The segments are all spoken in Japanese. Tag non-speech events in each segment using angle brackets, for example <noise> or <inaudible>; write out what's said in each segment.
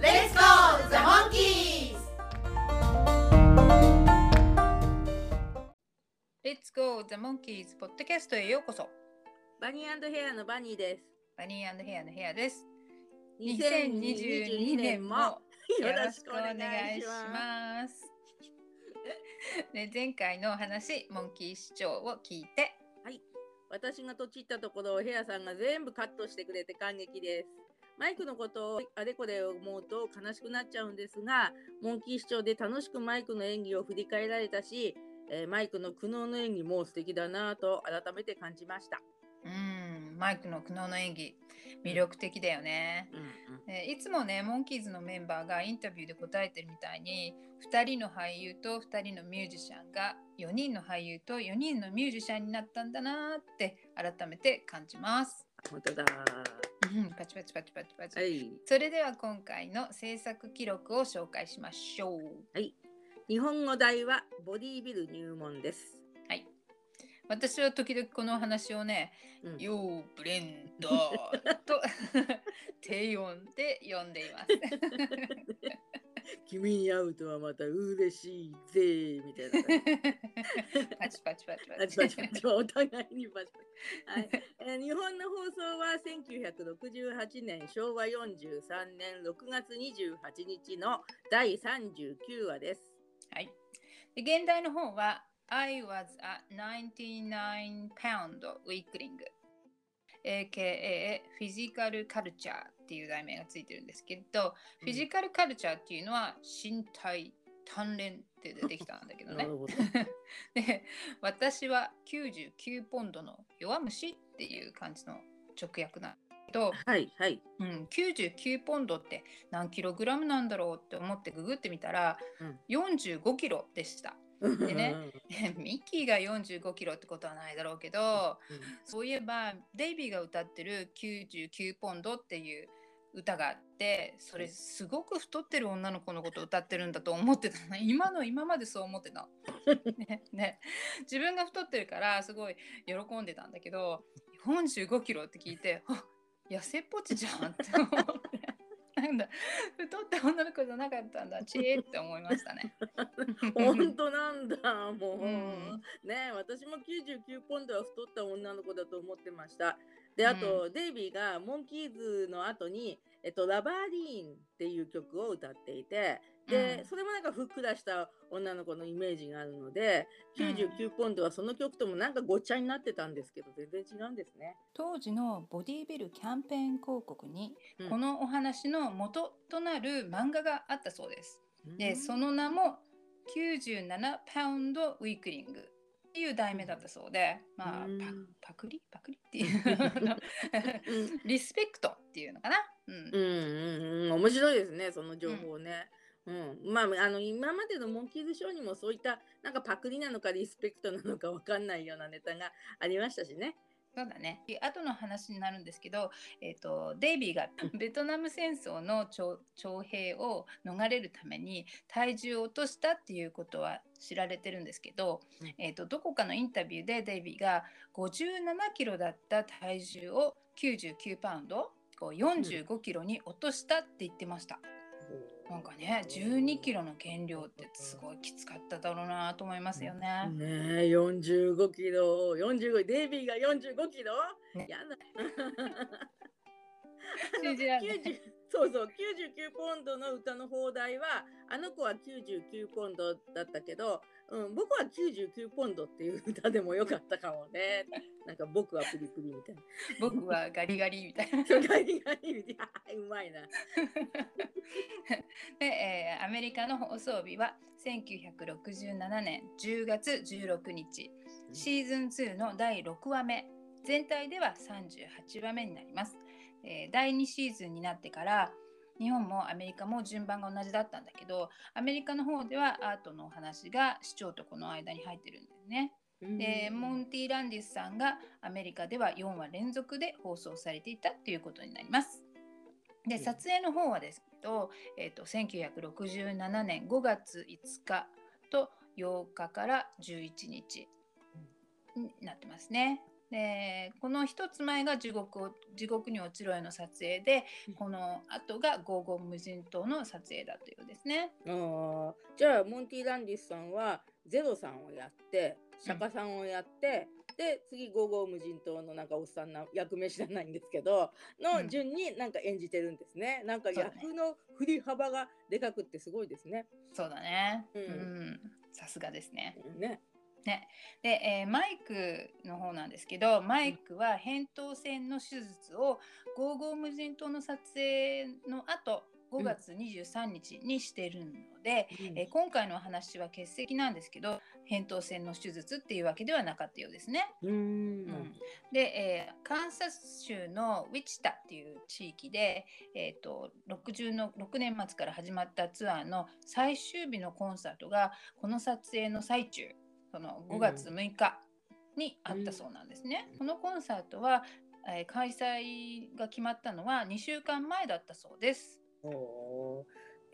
Let's go, the monkeys! Let's go the monkeys ポッドキャストへようこそ。バニーヘアのバニーです。バニーヘアのヘアです。2022年も。よよろしくお願ろしくお願いしいします。ます。で前回のお話、モンキー市長を聞いて、私がとちったところをヘアさんが全部カットしてくれて感激です。マイクのことをあれこれ思うと悲しくなっちゃうんですが、モンキー市長で楽しくマイクの演技を振り返られたし、えーマイクの苦悩の演技も素敵だなぁと改めて感じました。うん、マイクの苦悩の演技、魅力的だよね。えいつもね、モンキーズのメンバーがインタビューで答えてるみたいに、2人の俳優と2人のミュージシャンが4人の俳優と4人のミュージシャンになったんだなーって改めて感じます。本当だ。うんパチパチパチパチパチ。はい。それでは今回の制作記録を紹介しましょう。日本語題はボディービル入門です。はい。私は時々このお話をね、うんヨーブレンドと <laughs> 低音で読んでいます。<laughs> <laughs> 君に会うとはまた嬉しいぜみたいな。パチパチパチパチ。パチパチパチお互いにパチパチ。はい <laughs> えー日本の放送は1968年昭和43年6月28日の第39話です。はい。で現代の方は I was a 99 pound weakling aka フィジカルカルチャーっていう題名がついてるんですけど、フィジカルカルチャーっていうのは身体鍛錬って出てきたんだけどね。ど。<laughs> で私は99ポンドの弱虫っていう感じの直訳なんだけど、はいはい。うん、99ポンドって何キログラムなんだろうって思ってググってみたら、うん45キロでした。でね <laughs> ミッキーが45キロってことはないだろうけどそういえばデイビーが歌ってる99ポンドっていう歌があってそれすごく太ってる女の子のことを歌ってるんだと思ってたの。<laughs> 今の今までそう思ってた、<laughs> ねね、自分が太ってるからすごい喜んでたんだけど45キロって聞いてあ痩せっぽちじゃんって思ってなんだ。太った女の子じゃなかったんだ。<laughs> ちえって思いましたね。本当なんだ。<laughs> もう、うん。ね私も99ポンドは太った女の子だと思ってました。であと、デイビーがモンキーズの後に、えっと、ラバーディーンっていう曲を歌っていてで、うん。それもなんかふっくらした女の子のイメージがあるので99ポンドはその曲ともなんかごっちゃになってたんですけど全然違うんですね。当時のボディビルキャンペーン広告に、うん。このお話の元となる漫画があったそうです。で、うん。その名も97パウンドウィークリングっていう題名だったそうで、まあ、うん。パパクリ？パクリっていう。<laughs> リスペクトっていうのかな？うん。うんうんうん。面白いですねその情報ね。うんまああの今までのモンキーズショーにもそういったなんかパクリなのかリスペクトなのかわかんないようなネタがありましたしね。そうだね。で後の話になるんですけど、えー、とデイビーがベトナム戦争の徴徴兵を逃れるために体重を落としたっていうことは知られてるんですけど、うんえー、とどこかのインタビューでデイビーが57キロだった体重を99パウンドこう45キロに落としたって言ってました。なんかね12キロの減量ってすごいきつかっただろうなと思いますよね。ねえ45キロ45デイビーが45キロ、ねやだ。<laughs> 信じられない90そうそう99ポンドの歌の放題はあの子は99ポンドだったけど、うん、僕は99ポンドっていう歌でもよかったかもね。なんか僕はプリプリみたいな。僕はガリガリみたいな。<laughs> ガリガリみたいな。<laughs> うまいな。<laughs> で、えーアメリカの放送日は1967年10月16日。シーズン2の第6話目。全体では38話目になります、えー第2シーズンになってから日本もアメリカも順番が同じだったんだけどアメリカの方ではアートのお話が市長とこの間に入ってるんだよね。でモンティ・ランディスさんがアメリカでは4話連続で放送されていたということになります。で撮影の方はですけど、えーと、1967年5月5日と8日から11日になってますね。でこの一つ前が地獄地獄に落ちろへの撮影で、この後がゴーゴー無人島の撮影だというですね。あじゃあモンティ・ランディスさんはゼロさんをやって釈迦さんをやって、うん、で次ゴーゴー無人島のなんかおっさんな役名知らないんですけどの順になんか演じてるんですね。うん、なんか役の振り幅がでかくってすごいですね。そうだね。うん。さすがですね。ね。ね、で、えー、マイクの方なんですけどマイクは扁桃腺の手術をゴーゴー無人島の撮影の後5月23日にしてるので、うん、えー、今回のお話は欠席なんですけど扁桃腺の手術っていうわけではなかったようですね。うん、うん、で、えー、カンサス州のウィチタっていう地域で、えーと、60の6年末から始まったツアーの最終日のコンサートがこの撮影の最中その5月6日にあったそうなんですね。うん、このコンサートは、えー、開催が決まったのは2週間前だったそうです。お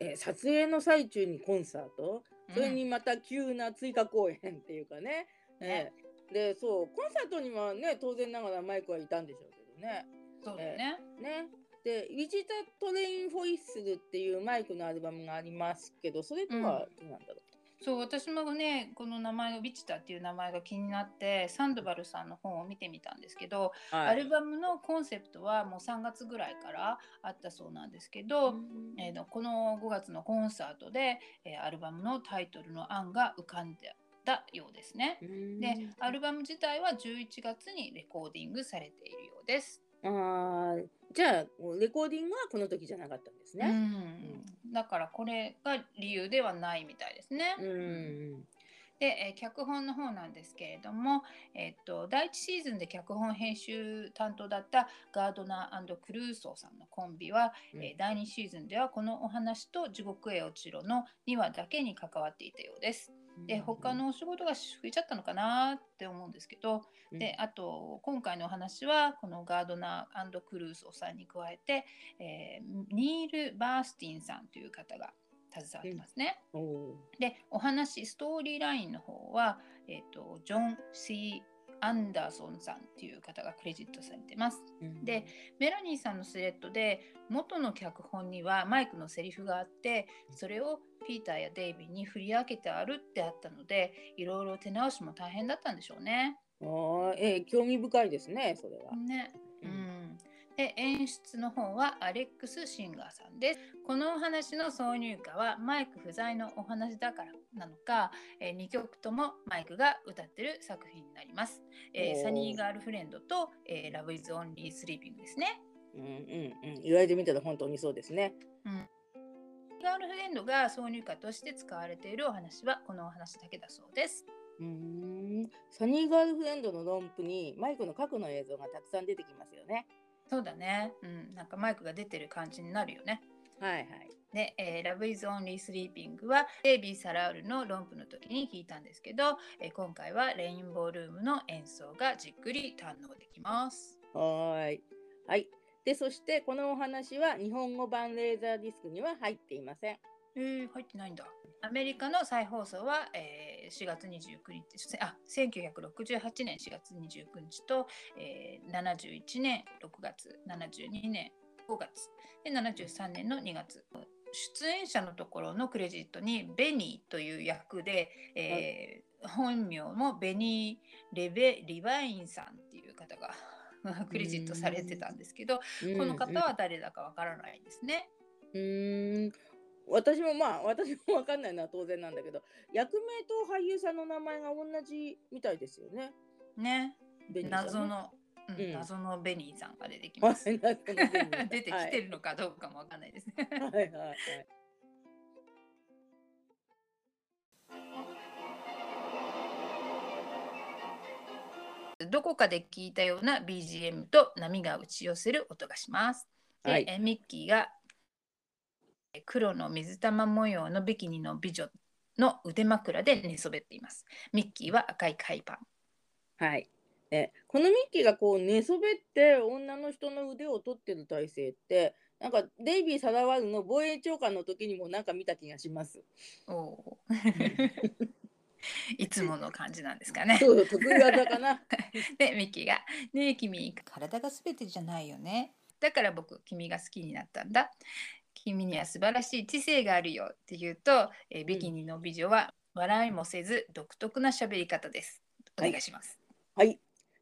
えー、撮影の最中にコンサート？それにまた急な追加公演っていうかね。うん、えー、でそうコンサートにはね当然ながらマイクはいたんでしょうけどね。そうだね。えー、ね。で「ウィジタ・トレイン・フォイッスル」っていうマイクのアルバムがありますけどそれとはどうなんだろう、そう私もねこの名前のビチタっていう名前が気になってサンドバルさんの本を見てみたんですけど、はい、アルバムのコンセプトはもう3月ぐらいからあったそうなんですけど、えー、この5月のコンサートで、えー、アルバムのタイトルの案が浮かんでたようですね。でアルバム自体は11月にレコーディングされているようです。あじゃあレコーディングはこの時じゃなかったんですね。うんうん、だからこれが理由ではないみたいですね。うんで、えー、脚本の方なんですけれども、えー、っと第1シーズンで脚本編集担当だったガードナークルーソーさんのコンビは、うん、えー、第2シーズンではこのお話と「地獄へ落ちろ」の2話だけに関わっていたようです。で他のお仕事が増えちゃったのかなって思うんですけど、うん、であと今回のお話はこのガードナークルーソーさんに加えて、えー、ニール・バースティンさんという方が携わってますね。うん、でお話ストーリーラインの方は、えーと、ジョン・シー・アンダーソンさんっていう方がクレジットされてます。うん、でメラニーさんのスレッドで元の脚本にはマイクのセリフがあってそれをピーターやデイビーに振り分けてあるってあったのでいろいろ手直しも大変だったんでしょうね。あえー、興味深いですねそれは。ね。うんで演出の方はアレックス・シンガーさんです。このお話の挿入歌はマイク不在のお話だからなのか、えー、2曲ともマイクが歌ってる作品になります。えー、サニーガールフレンドと、えー、ラブイズオンリースリーピングですね。うんうんうん。言われてみたら本当にそうですね。うん。ガールフレンドが挿入歌として使われているお話はこのお話だけだそうです。うんサニーガールフレンドの論布にマイクの過去の映像がたくさん出てきますよね。そうだね。うん、なんかマイクが出てる感じになるよね。はいはい。で、えー、Love is Only Sleeping はデイビー・サラウルの論布の時に弾いたんですけど、えー、今回はレインボールームの演奏がじっくり堪能できます。はい。はい。で、そしてこのお話は日本語版レーザーディスクには入っていません。えー、入ってないんだ。アメリカの再放送は、えー、4月29日、あ、1968年4月29日と、えー、71年6月、72年5月、で73年の2月。出演者のところのクレジットにベニーという役で、えー、本名もベニー・レベリバインさんっていう方が <laughs> クレジットされてたんですけど、この方は誰だかわからないですね。うん私もまあ私も分かんないのは当然なんだけど役名と俳優さんの名前が同じみたいですよね。ね。謎の、うん、謎のベニーさんが出てきます。<laughs> <laughs> 出てきてるのかどうかも分かんないですね。はいはいはい。どこかで聞いたような BGM と波が打ち寄せる音がします。で、はい、ミッキーが黒の水玉模様のビキニの美女の腕枕で寝そべっています。ミッキーは赤い海パン。はい。えこのミッキーがこう寝そべって女の人の腕を取ってる体勢ってなんかデイビー・サダワルの防衛長官の時にもなんか見た気がします。おおー。<laughs> いつもの感じなんですかね。そう得意技かな。<laughs> でミッキーが「ねえ君体が全てじゃないよね」だから僕君が好きになったんだ。君には素晴らしい知性があるよって言うと、えービキニの美女は笑いもせず独特な喋り方です。お願いします。はい。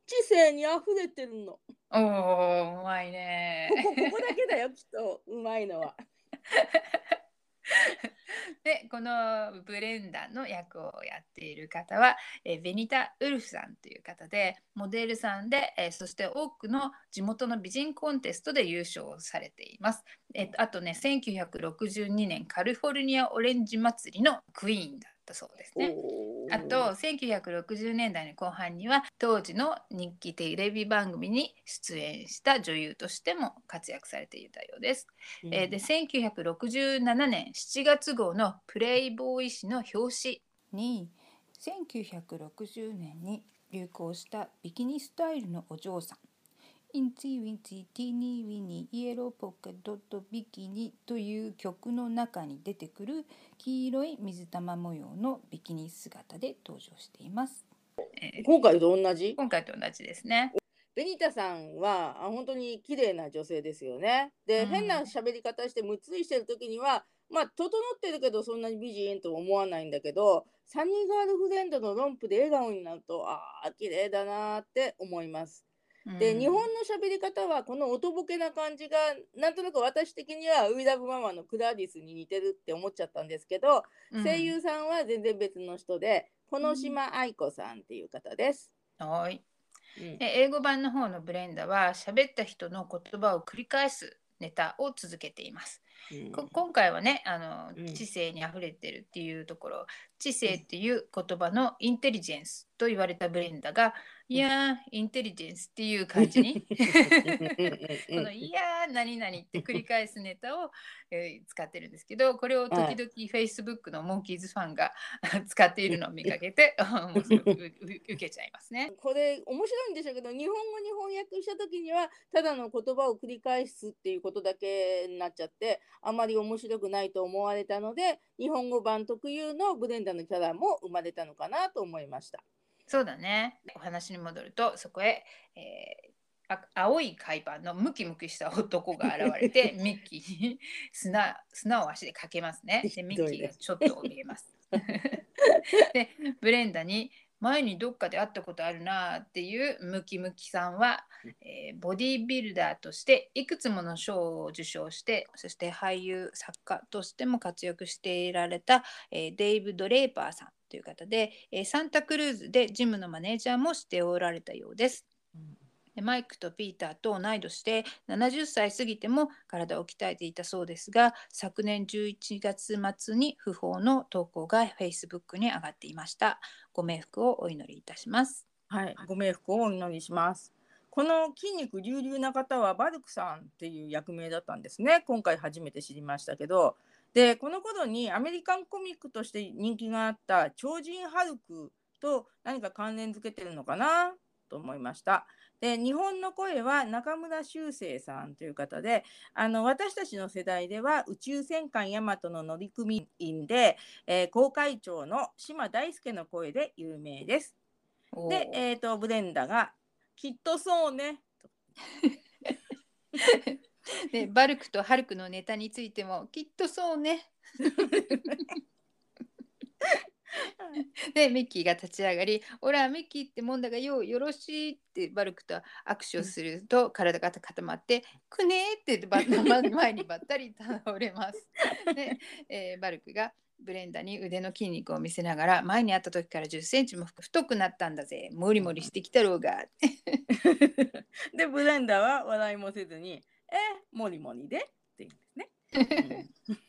知性に溢れてるの。おおうまいねここだけだよきっとうまいのは。<laughs> <laughs> でこのブレンダーの役をやっている方は、えーベニタ・ウルフさんという方でモデルさんで、えーそして多くの地元の美人コンテストで優勝されています。えあとね1962年カリフォルニアオレンジ祭りのクイーンだったそうですね。あと1960年代の後半には当時の人気テレビ番組に出演した女優としても活躍されていたようです。えーで1967年7月号の「プレイボーイ誌」の表紙に1960年に流行したビキニスタイルのお嬢さんインチウィンチティーニーウィニーイエローポッカドットビキニという曲の中に出てくる黄色い水玉模様のビキニ姿で登場しています。えー今回と同じ？今回と同じですね。ベニタさんはあ本当に綺麗な女性ですよね。で、うん変な喋り方してむっつりしてる時にはまあ整ってるけどそんなに美人と思わないんだけどサニーガールフレンドのロンプで笑顔になるとああ綺麗だなーって思います。で、うん。日本の喋り方はこのおとぼけな感じがなんとなく私的にはウィラブママのクラリスに似てるって思っちゃったんですけど、うん。声優さんは全然別の人でこ島愛子さんっていう方です。はい。うん。で英語版の方のブレンダは喋った人の言葉を繰り返すネタを続けています。うん。こ今回はねあの、うん。知性にあふれてるっていうところ知性っていう言葉のインテリジェンスと言われたブレンダが、いやーインテリジェンスっていう感じにこの「いやー何々」って繰り返すネタを、えー使ってるんですけどこれを時々 Facebook のモンキーズファンが <laughs> 使っているのを見かけて <laughs> 受けちゃいますね。これ面白いんでしょうけど日本語に翻訳した時にはただの言葉を繰り返すっていうことだけになっちゃってあまり面白くないと思われたので日本語版特有のブレンダのキャラも生まれたのかなと思いました。そうだね。お話に戻ると、そこへ、えーあ青い海パンのムキムキした男が現れて、<laughs> ミッキーに砂砂を足でかけますね。で、ミッキーがちょっと怯えます。<laughs> で、ブレンダに前にどっかで会ったことあるなっていうムキムキさんは、えーボディービルダーとしていくつもの賞を受賞してそして俳優作家としても活躍していられた、えーデイブ・ドレーパーさんという方で、えーサンタクルーズでジムのマネージャーもしておられたようです。でマイクとピーターと同い年で70歳過ぎても体を鍛えていたそうですが昨年11月末に訃報の投稿が Facebook に上がっていましたご冥福をお祈りいたしますはい、ご冥福をお祈りします。この筋肉隆々な方はバルクさんっていう役名だったんですね。今回初めて知りましたけど。で、この頃にアメリカンコミックとして人気があった超人ハルクと何か関連づけてるのかなと思いました。で、日本の声は中村修正さんという方で、あの私たちの世代では宇宙戦艦ヤマトの乗組員で、えー、航海長の島大輔の声で有名です。で、えー、とブレンダが「きっとそうね」<laughs> で <laughs> バルクとハルクのネタについてもきっとそうね。でミッキーが立ち上がり「おらミッキーってもんだがようよろしい」ってバルクと握手をすると体が固まって「くねー」ってバ前にばったり倒れます。で、えーバルクがブレンダに腕の筋肉を見せながら前に会った時から1 0センチも太くなったんだぜモリモリしてきたろうが <laughs> でブレンダは笑いもせずに「えもりもりで」って言うんですね。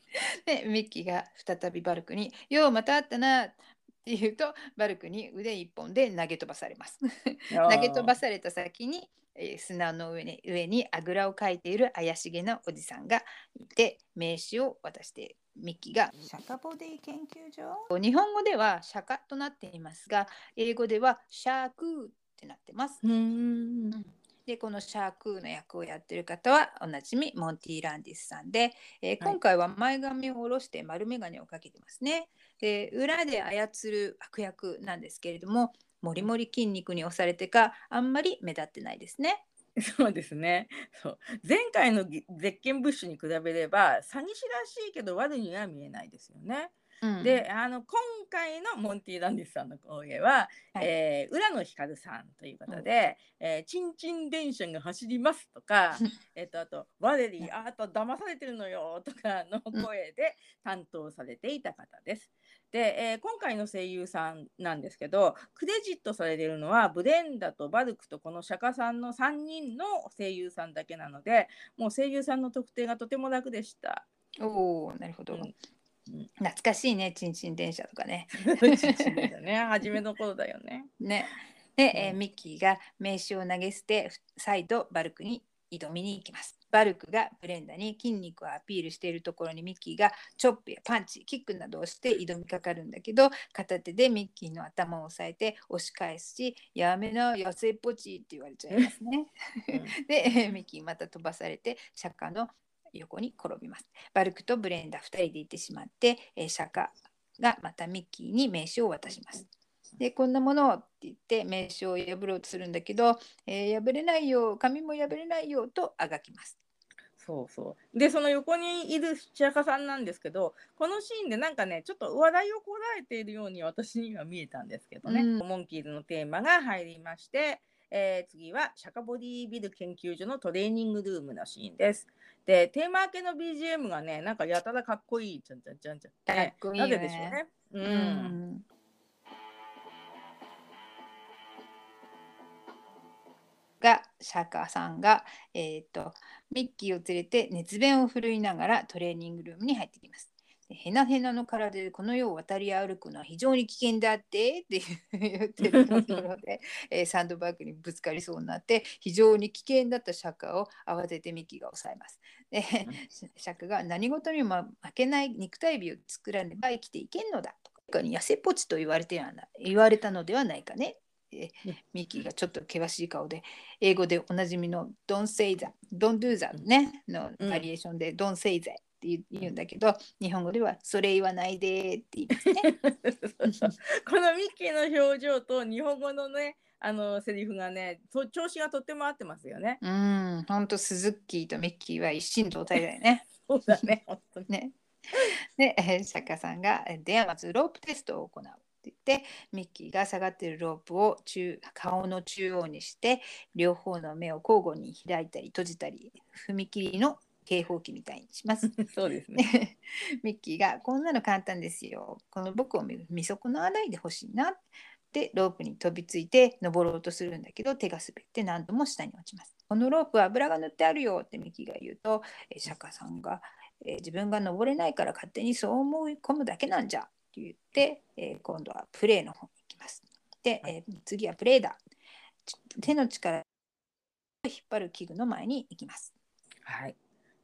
<laughs> でミッキーが再びバルクに「ようまた会ったなっていうとバルクに腕一本で投げ飛ばされます。投げ飛ばされた先に、えー砂の上に上にあぐらをかいている怪しげなおじさんがいて名刺を渡してミッキーがシャカボディ研究所？日本語ではシャカとなっていますが英語ではシャークーってなってます。うんでこのシャークーの役をやってる方はおなじみモンティ・ランディスさんで、えーはい今回は前髪を下ろして丸眼鏡をかけてますね。で裏で操る悪役なんですけれどももりもり筋肉に押されてかあんまり目立ってないですね。<laughs> そうですね。そう前回のぎゼッケンブッシュに比べれば詐欺師らしいけど悪には見えないですよね。うん。であの今回のモンティ・ランディスさんの講演は、はい。えー浦野光さんということで「えーチンチン電車が走ります」とかえっとあと「ワレリーあなた騙されてるのよ」とかの声で担当されていた方です。で、えー今回の声優さんなんですけどクレジットされているのはブレンダとバルクとこの釈迦さんの3人の声優さんだけなのでもう声優さんの特定がとても楽でした。おおなるほど、うんうん懐かしいねちんちん電車とかね。ちんちんですよね初めの頃だよね。<laughs> ねで、えーうんミッキーが名刺を投げ捨て再度バルクに挑みに行きます。バルクがブレンダに筋肉をアピールしているところにミッキーがチョップやパンチキックなどをして挑みかかるんだけど片手でミッキーの頭を押さえて押し返すし「やめな痩せっぽち」って言われちゃいますね。<laughs> でえーミッキーまた飛ばされて釈迦の横に転びます。バルクとブレンダ2人で行ってしまって、えー釈迦がまたミッキーに名刺を渡します。でこんなものをって言って名刺を破ろうとするんだけど、えー破れないよ紙も破れないよとあがきます。そうそうでその横にいる釈迦さんなんですけどこのシーンでなんかねちょっと話題をこらえているように私には見えたんですけどね、うんモンキーズのテーマが入りまして、えー次はシャカボディビル研究所のトレーニングルームのシーンです。でテーマ明けの BGM がねなんかやたらかっこいいじゃんじゃんじゃんじゃん、かっこいいよねなぜでしょうね。ううんんが釈迦さんが、えー、とミッキーを連れて熱弁を振るいながらトレーニングルームに入ってきます。でへなへなの体でこの世を渡り歩くのは非常に危険だって <laughs> って言ってるところで、<laughs> えーサンドバッグにぶつかりそうになって非常に危険だった釈迦を慌ててミッキーが抑えます。で釈迦が何事にも負けない肉体美を作らねば生きていけんのだ。とかに痩せっぽちと言われてはな言われたのではないかね。えうん。ミッキーがちょっと険しい顔で英語でおなじみの「Don't say that」「Don't do that ね」のうん。バリエーションで「Don't say that」って言うんだけど日本語では「それ言わないで」って言いますね。<laughs> このミッキーの表情と日本語のねあのセリフがねと調子がとっても合ってますよね。うん、ほんとスズッキーとミッキーは一心同体だよね。<laughs> そうだね本当に。ね。で、えー釈迦さんが、えーではまずロープテストを行うって言って、ミッキーが下がっているロープを中顔の中央にして、両方の目を交互に開いたり閉じたり、踏切の警報器みたいにします。<laughs> そうですね。ね <laughs> ミッキーがこんなの簡単ですよ。この僕を見見損なわないでほしいなってロープに飛びついて登ろうとするんだけど手が滑って何度も下に落ちます。このロープは油が塗ってあるよってミッキーが言うと、えー釈迦さんが、えー自分が登れないから勝手にそう思い込むだけなんじゃって言って、えー今度はプレーの方に行きます。で、えー次はプレーだ。ち手の力を引っ張る器具の前に行きます。はい。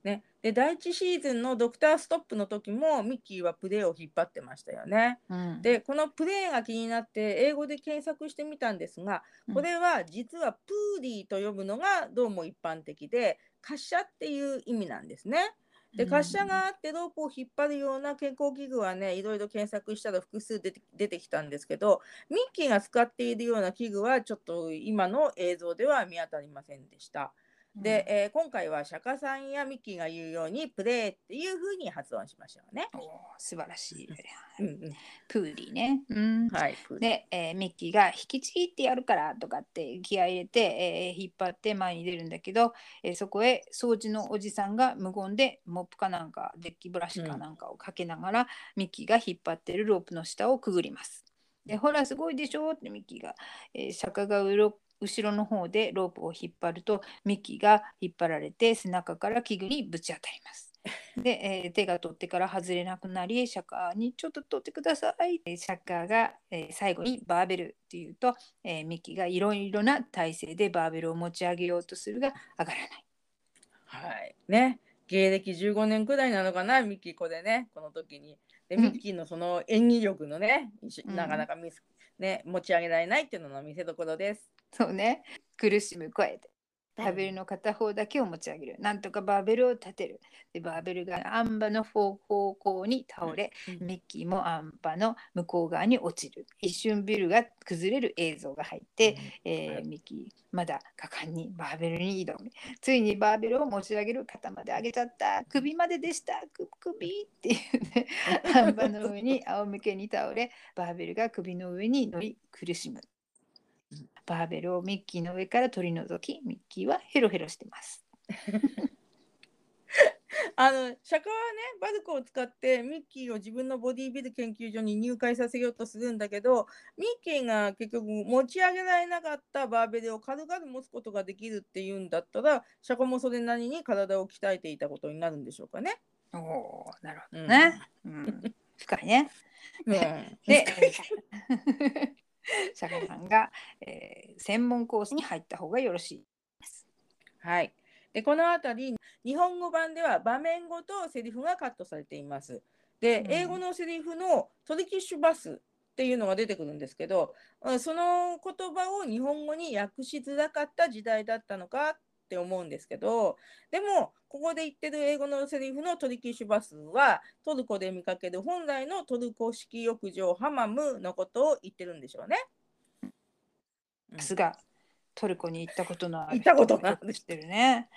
ね、で第一シーズンのドクターストップの時もミッキーはプレーを引っ張ってましたよね。うん、でこのプレーが気になって英語で検索してみたんですがうんこれは実はプーリーと呼ぶのがどうも一般的で滑車っていう意味なんですね。で滑車があってロープを引っ張るような健康器具はねいろいろ検索したら複数出て出てきたんですけどミッキーが使っているような器具はちょっと今の映像では見当たりませんでした。で、えー今回は釈迦さんやミッキーが言うようにプレーっていう風に発音しましょうね。おー素晴らしい。うんうん、プーリーね。うん、はい。で、えーミッキーが引きちぎってやるからとかって気合い入れて、えー引っ張って前に出るんだけど、えーそこへ掃除のおじさんが無言でモップかなんかデッキブラシかなんかをかけながら、ミッキーが引っ張ってるロープの下をくぐります。でほらすごいでしょ？ってミッキーが、えー釈迦がうろ後ろの方でロープを引っ張るとミッキーが引っ張られて背中から器具にぶち当たります。<laughs> で、えー手が取ってから外れなくなりシャカにちょっと取ってくださいえーシャカが、えー最後にバーベルっていうと、えーミッキーがいろいろな体勢でバーベルを持ち上げようとするが上がらない。はい。ね。芸歴15年くらいなのかな、ミッキーこれね、この時に。で、うんミッキーのその演技力のね、うんなかなかね、持ち上げられないっていうのの見せ所です。そうね。苦しむ声で。バーベルの片方だけを持ち上げる。なんとかバーベルを立てる。でバーベルがアンバの方向に倒れ、うん。ミッキーもアンパの向こう側に落ちる。一瞬ビルが崩れる映像が入って、えーはい。ミッキーまだ果敢にバーベルに挑みついにバーベルを持ち上げる肩まで上げちゃった。首まででした。く首っていうね。アンパの上に仰向けに倒れバーベルが首の上に乗り苦しむバーベルをミッキーの上から取り除きミッキーはヘロヘロしてます。<laughs> あの釈迦はねバルコを使ってミッキーを自分のボディビル研究所に入会させようとするんだけどミッキーが結局持ち上げられなかったバーベルを軽々持つことができるっていうんだったら釈迦もそれなりに体を鍛えていたことになるんでしょうかね。おおなるほうんどね、うん。<laughs> 深いね。うん、で <laughs> シャカさんが、えー専門コースに入った方がよろしいはい。で、このあたり、日本語版では場面ごとセリフがカットされています。でう、ん英語のセリフのトリキッシュバスっていうのが出てくるんですけど、うんその言葉を日本語に訳しづらかった時代だったのかって思うんですけど、でも、ここで言ってる英語のセリフのトリキッシュバスは、トルコで見かける本来のトルコ式浴場ハマムのことを言ってるんでしょうね。うんさすがトルコに行ったことのある行ったことが知ってるね。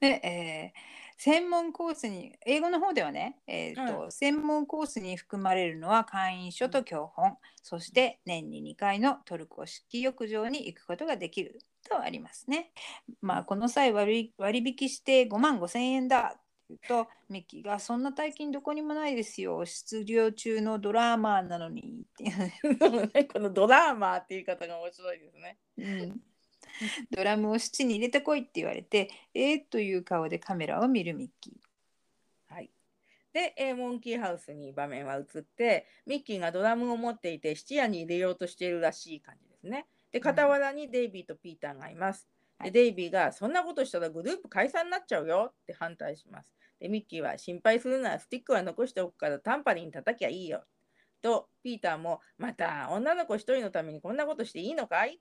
で、<laughs> えー専門コースに英語の方ではね、えーとう専門コースに含まれるのは会員証と教本、そして年に2回のトルコ式浴場に行くことができるとありますね。まあこの際割割引して5万5千円だとミッキーがそんな大金どこにもないですよ。出場中のドラマーなのにっていうこのドラマーっていう言い方が面白いですね。うん <laughs> ドラムを質に入れてこいって言われて、えー、という顔でカメラを見るミッキはい。で、えーモンキーハウスに場面は移って、ミッキーがドラムを持っていて質屋に入れようとしているらしい感じですね。で、傍らにデイビーとピーターがいます。はいで、デイビーが、そんなことしたらグループ解散になっちゃうよって反対します。で、ミッキーは、心配するならスティックは残しておくからタンパリン叩きゃいいよ。と、ピーターも、また女の子一人のためにこんなことしていいのかい？と、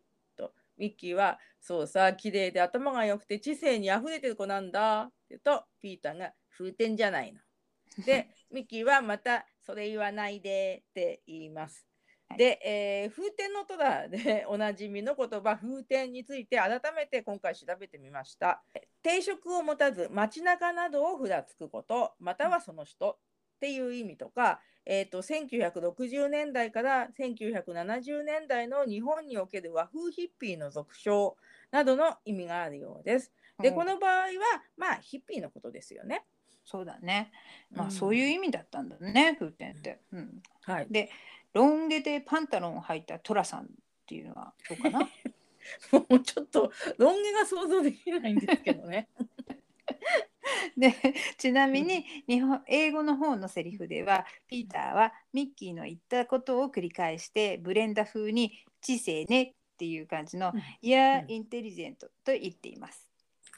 ミッキーは、そうさ、綺麗で頭が良くて知性にあふれてる子なんだ。って言うと、ピーターが、風天じゃないの。<laughs> で、ミッキーはまた、それ言わないでって言います。はいで、えー風天の虎でおなじみの言葉風天について改めて今回調べてみました。定職を持たず街中などをふらつくことまたはその人っていう意味とか、えー、と1960年代から1970年代の日本における和風ヒッピーの俗称などの意味があるようです。ー。でうんこの場合はまあヒッピーのことですよね。そうだね。まあ、うんそういう意味だったんだね、風天って。うん、はい、で、ロン毛でパンタロンを履いたトラさんっていうのはどうかな？<laughs> もうちょっとロン毛が想像できないんですけどね。<laughs> <laughs> でちなみに日本英語の方のセリフではピーターはミッキーの言ったことを繰り返してブレンダ風に「知性ね」っていう感じのうん「いやう、んインテリジェント」と言っています。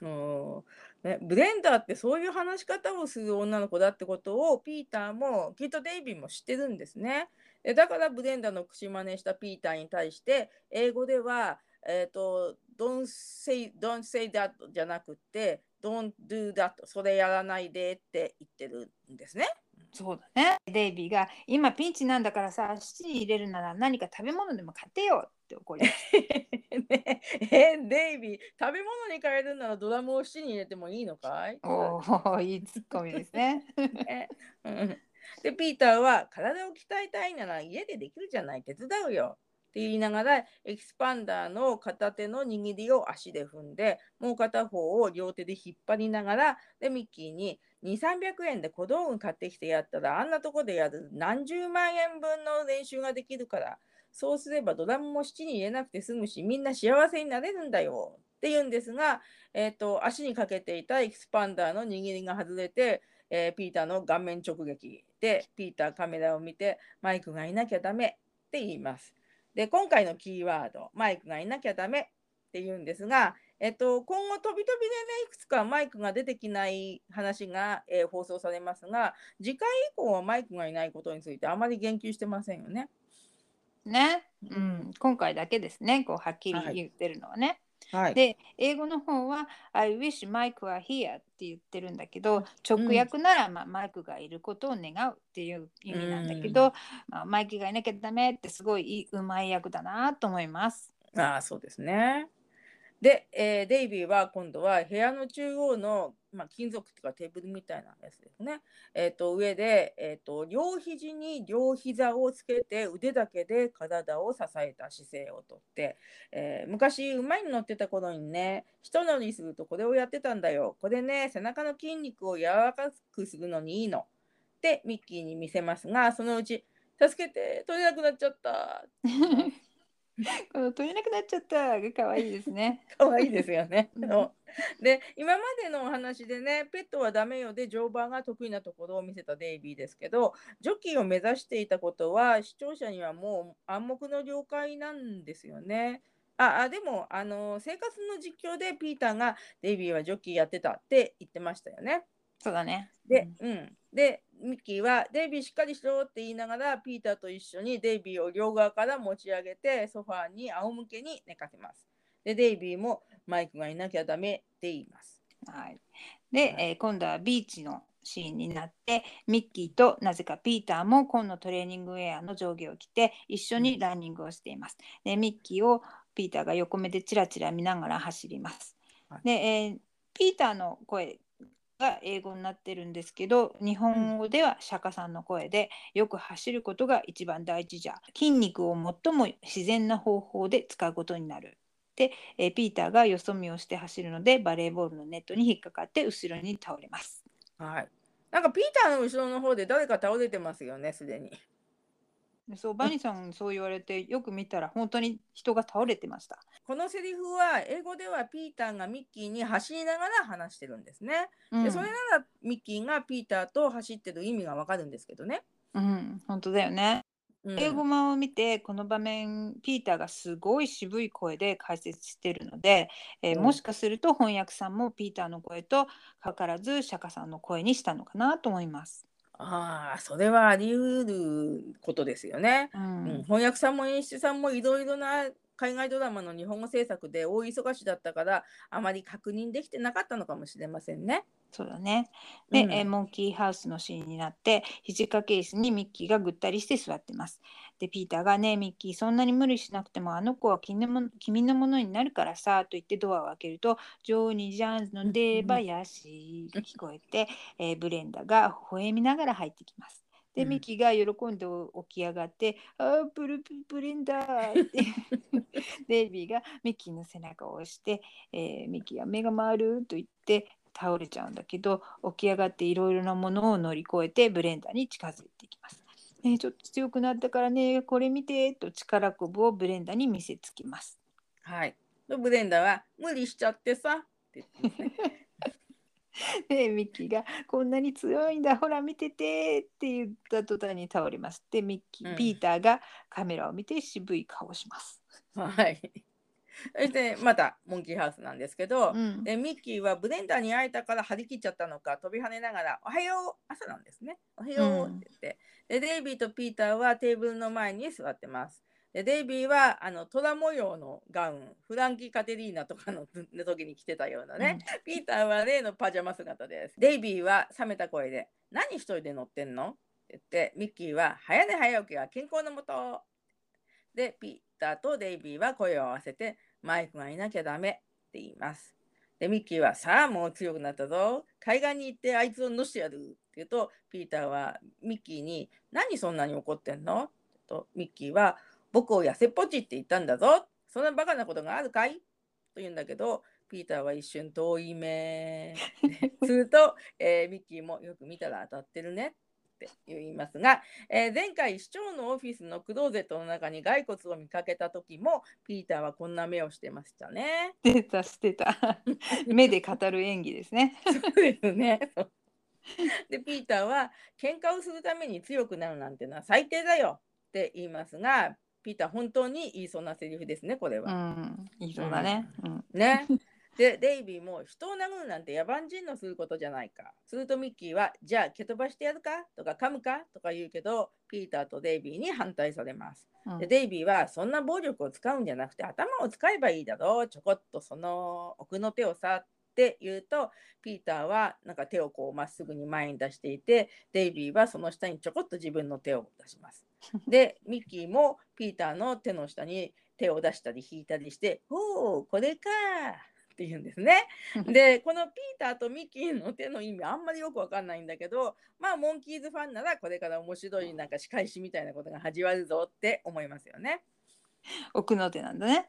うんね、ブレンダーってそういう話し方をする女の子だってことをピーターもきっとデイビーも知ってるんですね。でだからブレンダーの口真似したピーターに対して英語では、えー、と don't say, don't say that じゃなくて don't do that それやらないでって言ってるんですね。そうだね。デイビーが「今ピンチなんだからさ質に入れるなら何か食べ物でも買ってよ」って怒ります。ね <laughs> えデイビー食べ物に変えるならドラムを七に入れてもいいのかい？おおいいツッコミですね。<laughs> ねうんでピーターは体を鍛えたいなら家でできるじゃない手伝うよ言いながらエキスパンダーの片手の握りを足で踏んでもう片方を両手で引っ張りながらでミッキーに2300円で小道具買ってきてやったらあんなとこでやる何十万円分の練習ができるからそうすればドラムも質に入れなくて済むしみんな幸せになれるんだよって言うんですが、えーと、足にかけていたエキスパンダーの握りが外れて、えー、ピーターの顔面直撃でピーターカメラを見てマイクがいなきゃダメって言います。で今回のキーワードマイクがいなきゃダメって言うんですが、えっと、今後飛び飛びでねいくつかマイクが出てきない話が、えー、放送されますが次回以降はマイクがいないことについてあまり言及してませんよね。ね、うん、今回だけですねこうはっきり言ってるのはね。はいはい、で英語の方は「I wish Mike were here」って言ってるんだけど直訳なら、まあ、マイクがいることを願うっていう意味なんだけど、まあ、マイクがいなきゃダメってすごいうまい役だなと思います。ああそうですね。で、えー、デイビーは今度は部屋の中央の、まあ、金属っていうかテーブルみたいなやつですね。えー、と上で、えーと、両肘に両膝をつけて腕だけで体を支えた姿勢をとって、えー、昔馬に乗ってた頃にね一乗りするとこれをやってたんだよ。これね背中の筋肉を柔らかくするのにいいの。ってミッキーに見せますがそのうち「助けて取れなくなっちゃった」<laughs> この取れなくなっちゃったが可愛いですね。<laughs> 可愛いですよね。で今までのお話でねペットはダメよで乗馬が得意なところを見せたデイビーですけどジョッキーを目指していたことは視聴者にはもう暗黙の了解なんですよね。ああでもあの生活の実況でピーターがデイビーはジョッキーやってたって言ってましたよね。そうだね。で、うん。で、ミッキーは、デイビーしっかりしろって言いながら、ピーターと一緒にデイビーを両側から持ち上げて、ソファーに仰向けに寝かせます。で、デイビーもマイクがいなきゃダメって言います。はい。で、はい、えー、今度はビーチのシーンになってミッキーとなぜかピーターも紺のトレーニングウェアの上下を着て一緒にランニングをしています。でミッキーをピーターが横目でチラチラ見ながら走ります。で、えー、ピーターの声が英語になってるんですけど日本語では釈迦さんの声でよく走ることが一番大事じゃ筋肉を最も自然な方法で使うことになるで、えピーターがよそ見をして走るのでバレーボールのネットに引っかかって後ろに倒れます。はい。なんかピーターの後ろの方で誰か倒れてますよねすでに。そうバニさんそう言われてよく見たら本当に人が倒れてました。このセリフは英語ではピーターがミッキーに走りながら話してるんですね、うん、でそれならミッキーがピーターと走ってる意味がわかるんですけどね。うん本当だよね。うん、英語版を見てこの場面ピーターがすごい渋い声で解説してるので、えー、もしかすると翻訳さんもピーターの声とかからず釈迦さんの声にしたのかなと思います。ああ、それはあり得ることですよね。ううん、翻訳さんも演出さんもいろいろな海外ドラマの日本語制作で大忙しだったから、あまり確認できてなかったのかもしれませんね。そうだね。で、うん、えモンキーハウスのシーンになって肘掛け椅子にミッキーがぐったりして座ってます。でピーターがねミッキーそんなに無理しなくてもあの子は君のも君のものになるからさと言ってドアを開けるとジョーニー・ジャーンズの出囃子聞こえて、えー、ブレンダが微笑みながら入ってきます。で、ミキが喜んで起き上がって「ああブルブレンダー!」って <laughs> デイビーがミッキーの背中を押して、えー、ミッキーが目が回る？と言って倒れちゃうんだけど起き上がっていろいろなものを乗り越えてブレンダーに近づいていきます。ね、ちょっと強くなったからねこれ見てと力こぶをブレンダーに見せつけます。はい。ブレンダーは無理しちゃってさって言って、ね、<laughs> <laughs> でミッキーが「こんなに強いんだほら見てて」って言った途端に倒れます。でミッキー、うん、ピーターがカメラを見て渋い顔をします。はい。そしてまたモンキーハウスなんですけど、うん、でミッキーはブレンダーに会えたから張り切っちゃったのか飛び跳ねながら「おはよう」朝なんですね「おはよう」って言って、うん、でデイビーとピーターはテーブルの前に座ってます。でデイビーはあの虎模様のガウンフランキー・カテリーナとかの時に着てたようなね、うん、ピーターは例のパジャマ姿です。デイビーは冷めた声で「何一人で乗ってんの?」って言ってミッキーは「早寝早起きが健康のもと」でピーターとデイビーは声を合わせて「マイクがいなきゃダメ」って言います。でミッキーは「さあもう強くなったぞ。海岸に行ってあいつを乗してやる」って言うとピーターはミッキーに「何そんなに怒ってんの?」とミッキーは「僕を痩せっぽちって言ったんだぞ。そんなバカなことがあるかい？と言うんだけど、ピーターは一瞬遠い目。<laughs> すると、えー、ミッキーもよく見たら当たってるねって言いますが、えー前回市長のオフィスのクローゼットの中に骸骨を見かけた時もピーターはこんな目をしてましたね。してたしてた <laughs> 目で語る演技ですねそうですね。でピーターは喧嘩をするために強くなるなんてのは最低だよって言いますがピーター本当に言いそうなセリフですねこれうは。んいいそうだね、うん、ね。でデイビーも人を殴るなんて野蛮人のすることじゃないか。するとミッキーはじゃあ蹴飛ばしてやるかとか噛むかとか言うけどピーターとデイビーに反対されます。うんでデイビーはそんな暴力を使うんじゃなくて頭を使えばいいだろうちょこっとその奥の手をさって言うとピーターはなんか手をこうまっすぐに前に出していてデイビーはその下にちょこっと自分の手を出します。でミッキーもピーターの手の下に手を出したり引いたりして「おおこれか」って言うんですね。<laughs> でこのピーターとミッキーの手の意味あんまりよくわかんないんだけどまあモンキーズファンならこれから面白いなんか仕返しみたいなことが始まるぞって思いますよね。奥の手なんだね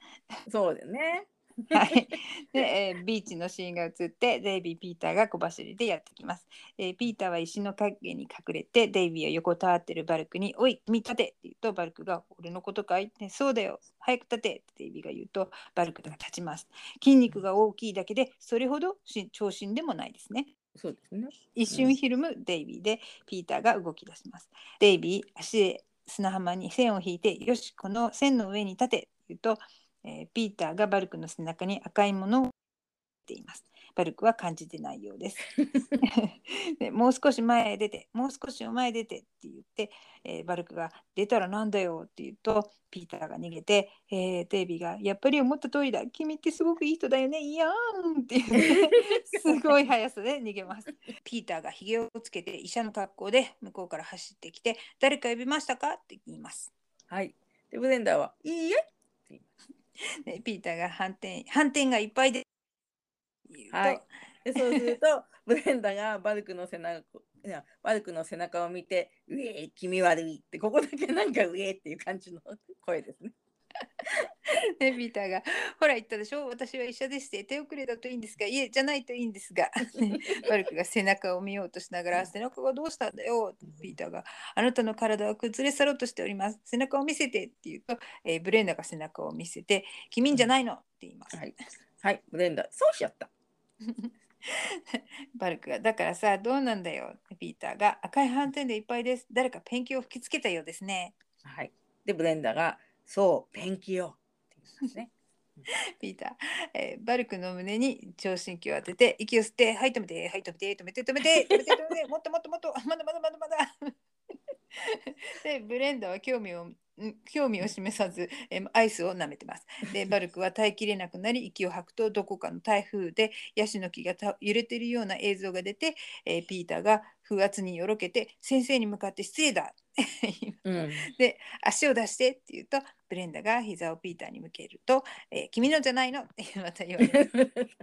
そうだよね。<laughs> はい。で、えービーチのシーンが映って、デイビー、ピーターが小走りでやってきます。えーピーターは石の影に隠れて、デイビーは横たわってるバルクに、おい、君立てって言うと、バルクが、俺のことかい、ね、そうだよ、早く立てってデイビーが言うと、バルクが立ちます。筋肉が大きいだけで、それほどし長身でもないですね。そうですね。一瞬ひるむデイビーで、ピーターが動き出します。デイビー、足で砂浜に線を引いて、よし、この線の上に立てって言うと、えーピーターがバルクの背中に赤いものをっています。バルクは感じてないようです。<laughs> でもう少し前へ出て、もう少し前へ出てって言って、えーバルクが出たらなんだよって言うと、ピーターが逃げて、えーデイビーがやっぱり思った通りだ、君ってすごくいい人だよね、いやーんって言って、<laughs> すごい速さで逃げます。ピーターがひげをつけて医者の格好で向こうから走ってきて、誰か呼びましたか？って言います。はい。でブレンダーは「いいえ」<laughs> ね。ピーターが反転反転がいっぱいで、はいでそうすると <laughs> ブレンダがバルクの背中いやバルクの背中を見て「うえ君悪い」ってここだけなんか「うえ」っていう感じの声ですね。で <laughs> ピーターが「ほら言ったでしょ？私は医者ですって。手遅れだといいんですが。いえじゃないといいんですが」<laughs> ねバルクが背中を見ようとしながら「背中がどうしたんだよ」ピーターが「あなたの体は崩れ去ろうとしております。背中を見せて」って言うと、えーブレンダーが背中を見せて「君んじゃないの」って言います。はい、はい、ブレンダー。そうしちゃった。<laughs> バルクが「だからさどうなんだよ」ピーターが「赤い斑点でいっぱいです。誰かペンキを吹きつけたようですね」はい、でブレンダーが「そうペンキよ」ね。<laughs> ピーター、えーバルクの胸に聴診器を当てて息を吸ってはい止めてはい止めて止めて止めて止めて止めて <laughs> もっともっともっとまだまだまだまだ。<laughs> でブレンダーは興味をん興味を示さず、えーアイスを舐めてます。でバルクは耐えきれなくなり息を吐くとどこかの台風でヤシの木がた揺れているような映像が出て、えーピーターが風圧によろけて先生に向かって失礼だ。うん、で足を出してって言うとブレンダーが膝をピーターに向けると、えー君のじゃないのってまた言われる。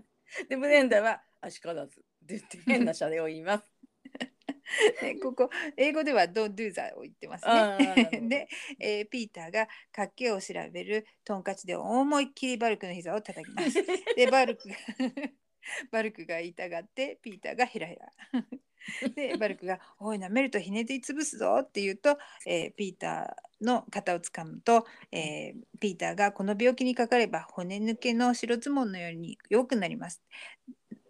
<laughs> でブレンダーは「足からず」って言って変なシャレを言います。で <laughs> ここ英語では Don't do that を言ってますね。ど <laughs> で、えーピーターが脚気を調べるトンカチで思いっきりバルクの膝を叩きます。でバルクがバルクが痛がってピーターがヘラヘラ。<laughs> でバルクが「おい舐めるとひねり潰すぞ」って言うと、えーピーターの肩をつかむと、えーピーターがこの病気にかかれば骨抜けの白ズボンのように良くなります。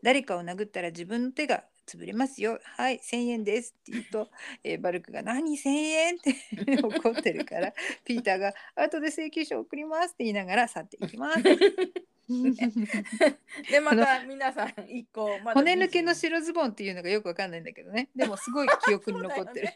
誰かを殴ったら自分の手が潰れますよ。はい、1000円ですって言うと、えーバルクが何1000円？って <laughs> 怒ってるから、ピーターが後で請求書送りますって言いながら去っていきます。でまた皆さん一個まだ骨抜けの20白ズボンっていうのがよくわかんないんだけどね。でもすごい記憶に残ってる。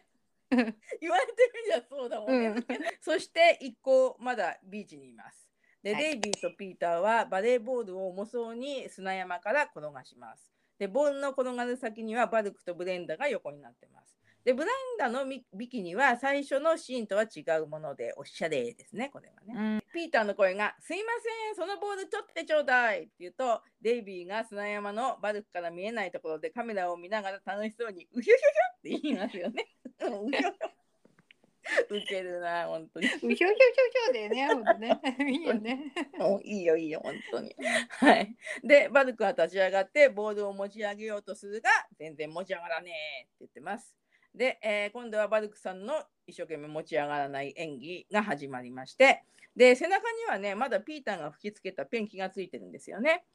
言われてみりゃそうだもんね。うんそして一個まだビーチにいます。で、はいデイビーとピーターはバレーボールを重そうに砂山から転がします。で、ボールの転がる先にはバルクとブレンダが横になってます。で、ブレンダのビビキニは最初のシーンとは違うものでおしゃれですね、これはね。うんピーターの声が「すいませんそのボール取ってちょうだい」って言うとデイビーが砂山のバルクから見えないところでカメラを見ながら楽しそうに「うひょひょひょ」って言いますよね。<laughs> うひょひょウケるな本当に。うひょひょひょひょでね、ほんとね。いいよね。いいよいいよ本当に。はい。でバルクは立ち上がってボールを持ち上げようとするが全然持ち上がらねえって言ってます。で、えー今度はバルクさんの一生懸命持ち上がらない演技が始まりましてで背中にはねまだピーターが吹きつけたペンキがついてるんですよね。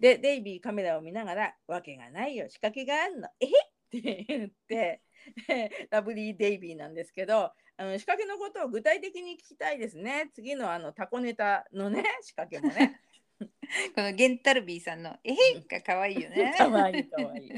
でデイビーカメラを見ながら「わけがないよ仕掛けがあんのえへっ!」って言って <laughs> ラブリーデイビーなんですけどあの仕掛けのことを具体的に聞きたいですね次のあのタコネタのね仕掛けもね。<laughs> このゲンタルビーさんの「えへっ!」が可愛いよね。<laughs> かわいいかわいい。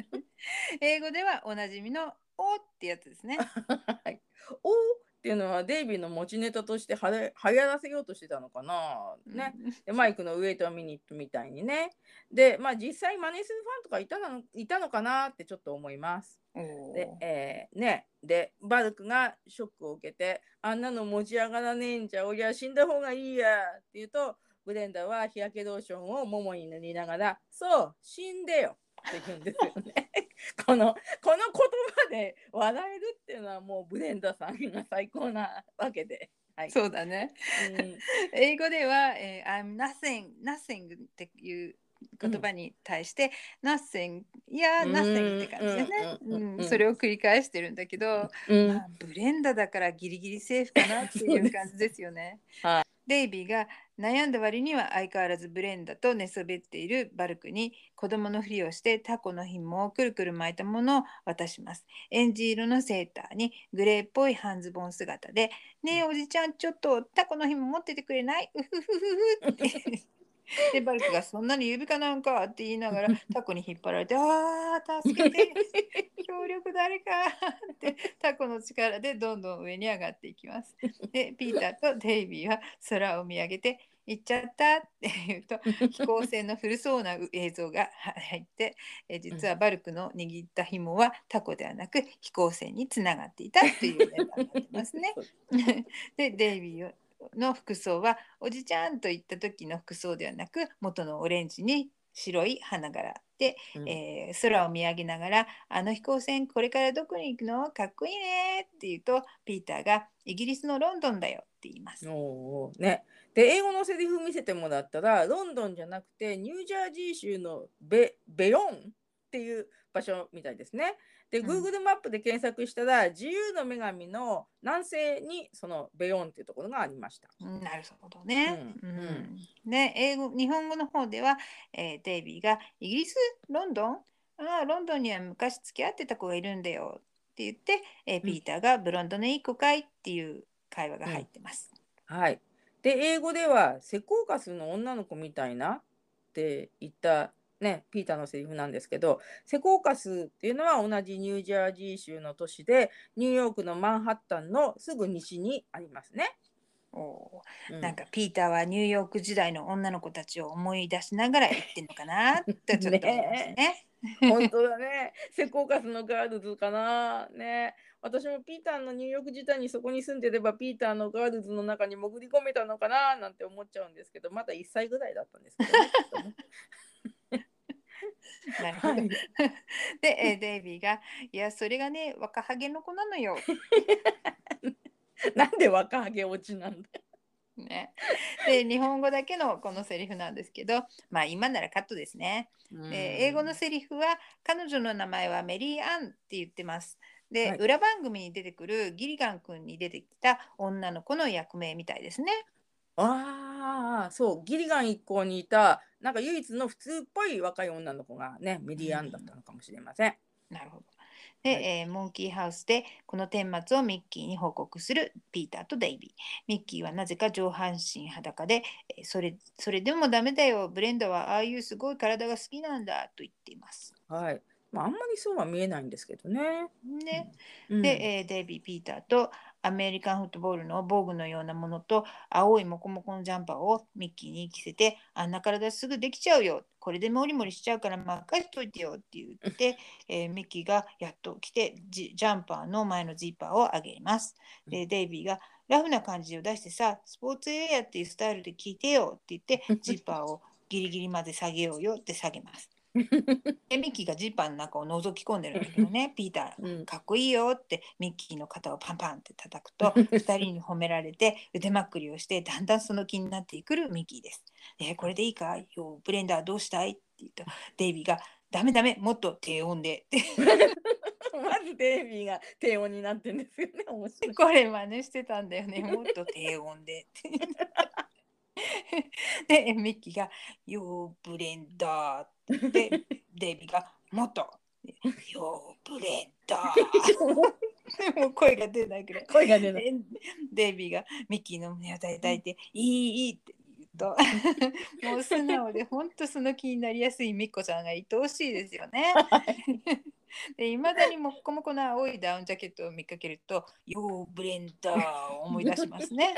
英語ではおなじみの「お」ってやつですね。<laughs> はい、おーっていうのはデイビーの持ちネタとしてはれ流行らせようとしてたのかな。ね。でマイクのウェイトミニットみたいにね。でまあ実際真似するファンとかいたのいたのかなってちょっと思います。でー、えーねでバルクがショックを受けてあんなの持ち上がらねえんじゃおりゃ死んだ方がいいやって言うとブレンダーは日焼けローションをももに塗りながらそう死んでよって言うんですよね。<laughs> このこの言葉で笑えるっていうのはもうブレンダーさんが最高なわけで。はい、そうだね。うん。<laughs> 英語では、えー I'm nothing, nothing っていう言葉に対して、nothing いやうん。nothing って感じだね。うんそれを繰り返してるんだけど、うん。まあ、ブレンダだからギリギリセーフかなっていう感じですよね。はデイビーが悩んだ割には相変わらずブレンダと寝そべっているバルクに子供のふりをしてタコの紐をくるくる巻いたものを渡します。エンジ色のセーターにグレーっぽい半ズボン姿で「ねえおじちゃんちょっとタコの紐持っててくれない?」うふふふふって。でバルクが「そんなに指かなんか?」って言いながらタコに引っ張られて「あー助けて <laughs> 協力誰か!」ってタコの力でどんどん上に上がっていきます。でピーターとデイビーは空を見上げて「行っちゃった!」って言うと飛行船の古そうな映像が入ってえ実はバルクの握った紐はタコではなく飛行船につながっていたというネタになってますね。<laughs> で <laughs> デイビーの服装はおじちゃんと言った時の服装ではなく元のオレンジに白い花柄で、うん。えー空を見上げながら「あの飛行船これからどこに行くの？かっこいいね」って言うとピーターが「イギリスのロンドンだよ」って言います。おーね、で英語のセリフ見せてもらったらロンドンじゃなくてニュージャージー州のベベヨンっていう場所みたいですね。で、うん Google マップで検索したら自由の女神の南西にそのベヨンっていうところがありました。うんなるほどね。ううんんで英語日本語の方では、えーデイビーが「イギリスロンドンああロンドンには昔付き合ってた子がいるんだよ」って言って、えーピーターが「ブロンドのいい子かい?」っていう会話が入ってます。はい。で英語ではセコーカスの女の子みたいなって言ったねピーターのセリフなんですけどセコーカスっていうのは同じニュージャージー州の都市でニューヨークのマンハッタンのすぐ西にありますね。おーうなんかピーターはニューヨーク時代の女の子たちを思い出しながら言ってんのかなってちょっと思いますね。<laughs> <laughs> 本当だね。セコーカスのガールズかな。ね。私もピーターのニューヨーク時代にそこに住んでればピーターのガールズの中に潜り込めたのかななんて思っちゃうんですけど、まだ1歳ぐらいだったんですけどね。なるほど。はい。<laughs> で、えーデイビーが「いやそれがね若ハゲの子なのよ」<laughs> なんで若ハゲ落ちなんだね、で日本語だけのこのセリフなんですけどまあ今ならカットですね。で英語のセリフは彼女の名前はメリー・アンって言ってます。で、はい。裏番組に出てくるギリガン君に出てきた女の子の役名みたいですね。ああ、そう、ギリガン一行にいた、なんか唯一の普通っぽい若い女の子がね、メディアンだったのかもしれません。なるほど。で、はいえーモンキーハウスでこの顛末をミッキーに報告するピーターとデイビー。ミッキーはなぜか上半身裸で、えーそれそれでもダメだよ、ブレンダはああいうすごい体が好きなんだと言っています。はい。まあ、あんまりそうは見えないんですけどね。ね、うんで、えーデイビー・ピーターとアメリカンフットボールの防具のようなものと青いモコモコのジャンパーをミッキーに着せてあんな体すぐできちゃうよこれでモリモリしちゃうから任せといてよって言って、<laughs> えーミッキーがやっと来てジジャンパーの前のジッパーを上げます。でデイビーがラフな感じを出してさスポーツエアっていうスタイルで聞いてよって言って <laughs> ジッパーをギリギリまで下げようよって下げます。<laughs> でミッキーがジッパーの中を覗き込んでるんだけどねピーターうんかっこいいよってミッキーの肩をパンパンって叩くと2人に褒められて腕まくりをしてだんだんその気になっていくるミッキーです。えこれでいいか？よブレンダーどうしたい？って言うとデイビーが「ダメダメもっと低温で」っ <laughs> てまずデイビーが低音になってんですよね。面白い。これ真似してたんだよね。もっと低音でって。<laughs> で、ミッキーが「ヨーブレンダー」って言って、<laughs> デイビーが「もっと」ヨーブレンダー」で <laughs> も声が出ないくらい。声が出ない。でデイビーがミッキーの胸を抱いて「いいいい」って言うと <laughs> もう素直で本当その気になりやすいミッコちゃんが愛おしいですよね。でいまだにもっこもこな青いダウンジャケットを見かけると「ヨーブレンダー」を思い出しますね。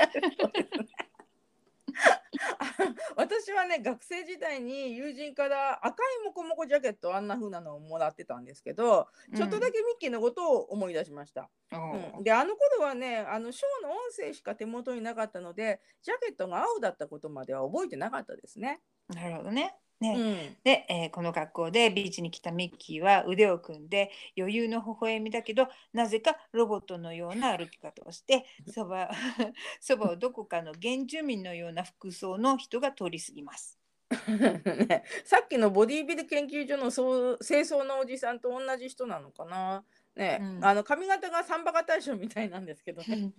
<laughs> 私はね学生時代に友人から赤いモコモコジャケットあんな風なのをもらってたんですけど、ちょっとだけミッキーのことを思い出しました。うんうんであの頃はねあのショーの音声しか手元になかったのでジャケットが青だったことまでは覚えてなかったですね。なるほどね。ねうんで、えーこの格好でビーチに来たミッキーは腕を組んで余裕の微笑みだけどなぜかロボットのような <laughs> 歩き方をしてそば <laughs> そばをどこかの原住民のような服装の人が通り過ぎます。<laughs> ね、さっきのボディビル研究所のそう清掃のおじさんと同じ人なのかな。ね、うん。あの髪型がサンバカ大将みたいなんですけどね。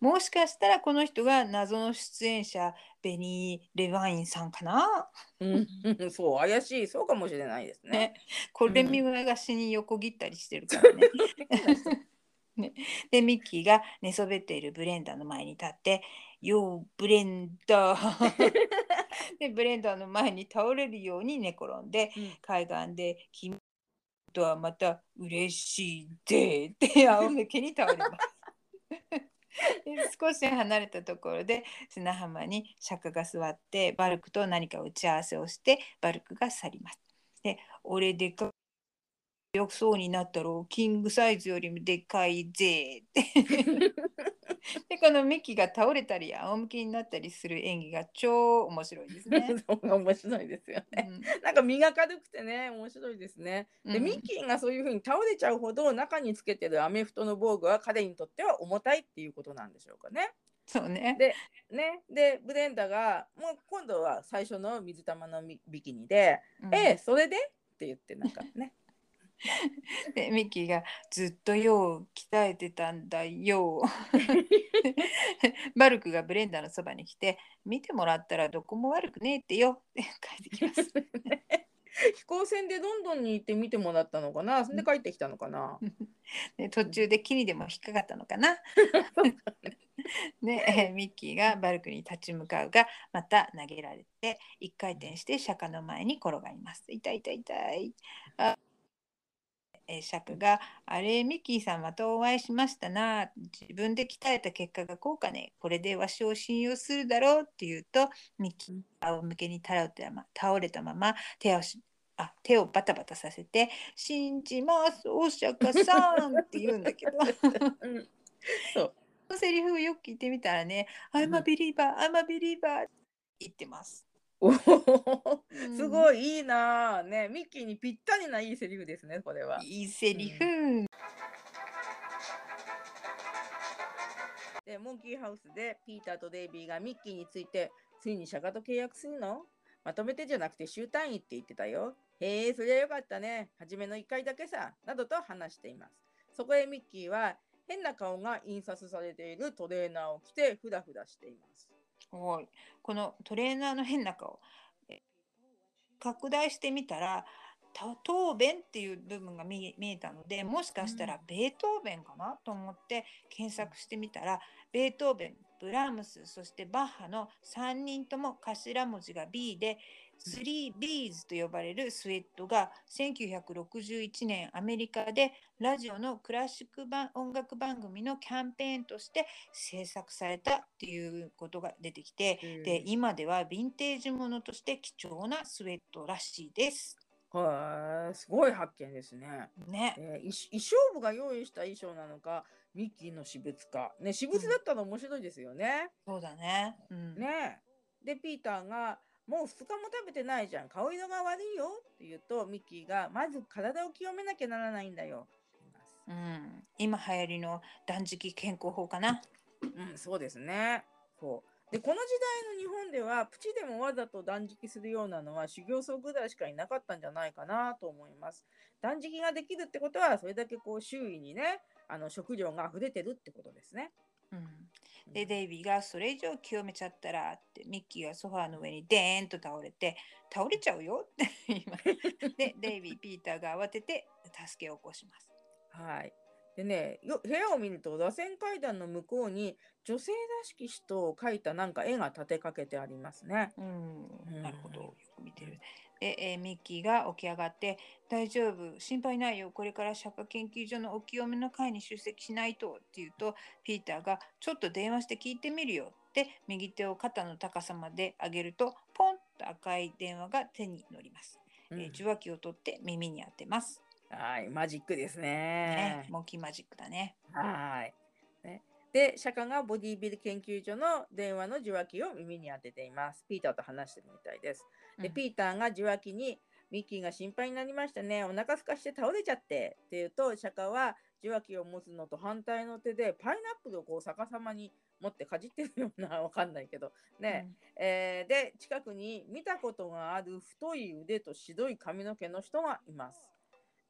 もしかしたらこの人が謎の出演者ベニー・レバインさんかな、うん、<laughs> そう怪しい。そうかもしれないですね。ね、これ見よがしに横切ったりしてるからね。<laughs> ね。でミッキーが寝そべっているブレンダーの前に立って「よーブレンダー」でブレンダーの前に倒れるように寝転んでうん。海岸で「君とはまた嬉しいぜ」って仰向けに倒れます。少し離れたところで砂浜に釈迦が座ってバルクと何か打ち合わせをしてバルクが去ります。で俺でかよくそうになったろうキングサイズよりもでかいぜって <laughs> でこのミキが倒れたり仰向けになったりする演技が超面白いですね。<laughs> 面白いですよね。なんか身が軽くてね面白いですね。で、うんミッキーがそういう風に倒れちゃうほど中につけてるアメフトの防具は彼にとっては重たいっていうことなんでしょうかね。そうね。でねでブレンダがもう今度は最初の水玉のビビキニで「うんええそれで?」って言ってなんかね <laughs> でミッキーがずっとよう鍛えてたんだよ。<laughs> バルクがブレンダーのそばに来て見てもらったらどこも悪くねえってよって帰ってきます。<laughs> 飛行船でロンドンに行って見てもらったのかなそんで帰ってきたのかなで途中で木にでも引っかかったのかな。で、えーミッキーがバルクに立ち向かうがまた投げられて一回転して釈迦の前に転がります。痛い痛い痛い。あえー釈迦が「あれミッキーさんまたお会いしましたな。自分で鍛えた結果がこうかね。これでわしを信用するだろう」って言うとミッキーが仰向けに倒れたま倒れたまま手をしあ手をバタバタさせて「信じますお釈迦さん」って言うんだけど。<laughs> うん。そう。セリフをよく聞いてみたらね「I'm a believer I'm a believer」言ってます。おーすいごいいいなあねミッキーにぴったりないいセリフですねこれは。いいセリフ。でモンキーハウスでピーターとデイビーがミッキーについてついに釈迦と契約するの？まとめてじゃなくて週単位って言ってたよ。へえそりゃよかったね初めの1回だけさなどと話しています。そこへミッキーは変な顔が印刷されているトレーナーを着てフラフラしています。はいこのトレーナーの変な顔え拡大してみたらた答弁っていう部分が見え見えたのでもしかしたらベートーベンかなと思って検索してみたらベートーベンブラームスそしてバッハの3人とも頭文字が B で 3Bs と呼ばれるスウェットが1961年アメリカでラジオのクラシック番音楽番組のキャンペーンとして制作されたっていうことが出てきて、で今ではヴィンテージものとして貴重なスウェットらしいです。はいすごい発見ですね。ね。えー衣衣装部が用意した衣装なのかミッキーの私物かね私物だったら面白いですよね。そうだね。うん。ねえでピーターが「もう2日も食べてないじゃん顔色が悪いよ」って言うとミッキーが「まず体を清めなきゃならないんだよ」。うん、今流行りの断食健康法かな。うん、そうですね。そう。でこの時代の日本ではプチでもわざと断食するようなのは修行僧ぐらいしかいなかったんじゃないかなと思います。断食ができるってことはそれだけこう周囲にねあの食料が溢れてるってことですね。うん、でデイビーがそれ以上清めちゃったらってミッキーがソファーの上にデーンと倒れて倒れちゃうよって <laughs> 言います。でデイビーピーターが慌てて助けを起こします。はいでね部屋を見ると螺旋階段の向こうに女性らしき人を描いたなんか絵が立てかけてありますね。うん、なるほどよく見てる。で、えー、ミッキーが起き上がって「大丈夫心配ないよこれから釈迦研究所のお清めの会に出席しないと」って言うとピーターが「ちょっと電話して聞いてみるよ」って右手を肩の高さまで上げるとポンと赤い電話が手に乗ります。うん、えー、受話器を取って耳に当てます。はい、マジックですね。ねモンキーマジックだね。はい。ね、で、釈迦がボディビル研究所の電話の受話器を耳に当てています。ピーターと話してるみたいです。で、うん、ピーターが受話器に、ミッキーが心配になりましたね。お腹すかして倒れちゃって。って言うと、釈迦は受話器を持つのと反対の手でパイナップルをこう逆さまに持ってかじってるような、<laughs> わかんないけど。ね、うん、えー、で、近くに見たことがある太い腕と白い髪の毛の人がいます。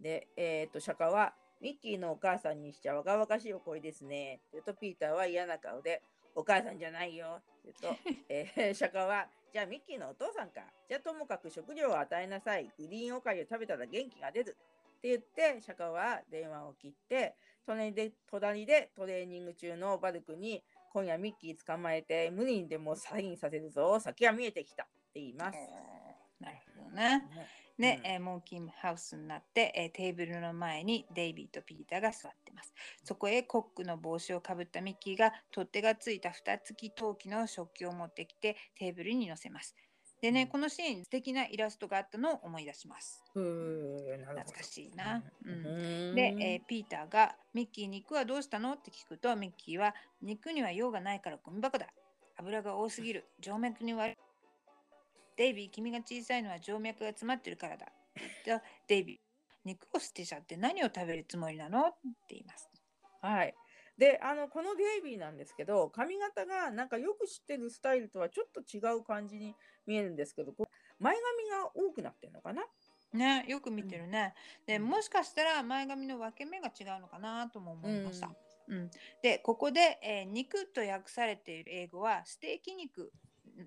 で、えっ、ー、と、釈迦は、ミッキーのお母さんにしちゃ若々しいお声ですね。って言うと、ピーターは嫌な顔で、お母さんじゃないよ。って言うと、えー、<laughs> 釈迦は、じゃあミッキーのお父さんか。じゃあともかく食料を与えなさい。グリーンオカリを食べたら元気が出る。って言って、釈迦は電話を切って、隣で隣でトレーニング中のバルクに、今夜ミッキー捕まえて無理にでもサインさせるぞ。先は見えてきた。って言います。なるほどね。ねえー、モンキーハウスになって、えー、テーブルの前にデイビーとピーターが座ってます。そこへコックの帽子をかぶったミッキーが取っ手がついた蓋付き陶器の食器を持ってきてテーブルに乗せます。でね、このシーン素敵なイラストがあったのを思い出します。懐かしいな。うん、で、えー、ピーターがミッキー肉はどうしたの？って聞くとミッキーは肉には用がないからゴミ箱だ。油が多すぎる。静脈に悪い。デイビー、君が小さいのは静脈が詰まってるからだ。とデイビー、肉を捨てちゃって何を食べるつもりなのって言います。はい。で、あの、このデイビーなんですけど、髪型がなんかよく知ってるスタイルとはちょっと違う感じに見えるんですけど、前髪が多くなってるのかな？ね、よく見てるね。うん、でもしかしたら前髪の分け目が違うのかなとも思いました。うん、うん、でここで、えー、肉と訳されている英語はステーキ肉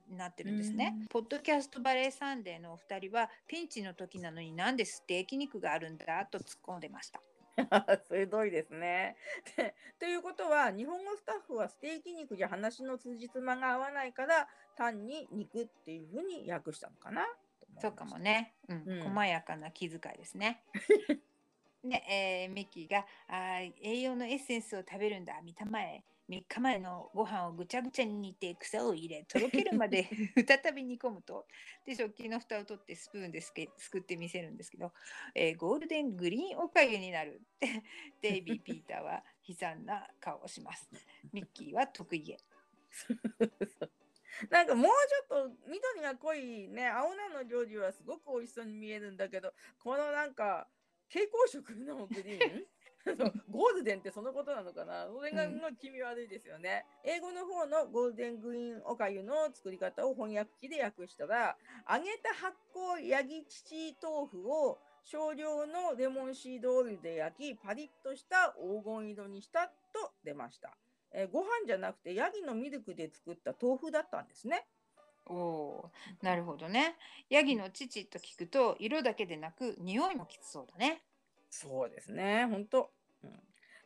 なってるんですね。ポッドキャストバレーサンデーのお二人はピンチの時なのになんでステーキ肉があるんだと突っ込んでました。<laughs> 鋭いですね。ということは日本語スタッフはステーキ肉じゃ話の通じつまが合わないから単に肉っていうふうに訳したのかなそうかもね、うん、うん、細やかな気遣いですね。<laughs> で、えー、ミッキーがあ栄養のエッセンスを食べるんだ見たまえ3日前のご飯をぐちゃぐちゃに煮て草を入れとろけるまで <laughs> 再び煮込むとで食器の蓋を取ってスプーンですくってみせるんですけど、えー、ゴールデングリーンおかゆになるって <laughs> デイビー・ピーターは悲惨な顔をします。ミッキーは得意げ。<laughs> なんかもうちょっと緑が濃いね青菜の料理はすごく美味しそうに見えるんだけどこのなんか蛍光色のグリーン？<laughs> ゴールデンってそのことなのかな？それが気味悪いですよね、うん、英語の方のゴールデングリーンおかゆの作り方を翻訳機で訳したら揚げた発酵ヤギ乳豆腐を少量のレモンシードオイルで焼きパリッとした黄金色にしたと出ました、えー、ご飯じゃなくてヤギのミルクで作った豆腐だったんですね。おおなるほどね。ヤギの乳と聞くと色だけでなく匂いもきつそうだねそうですね、本当。うん、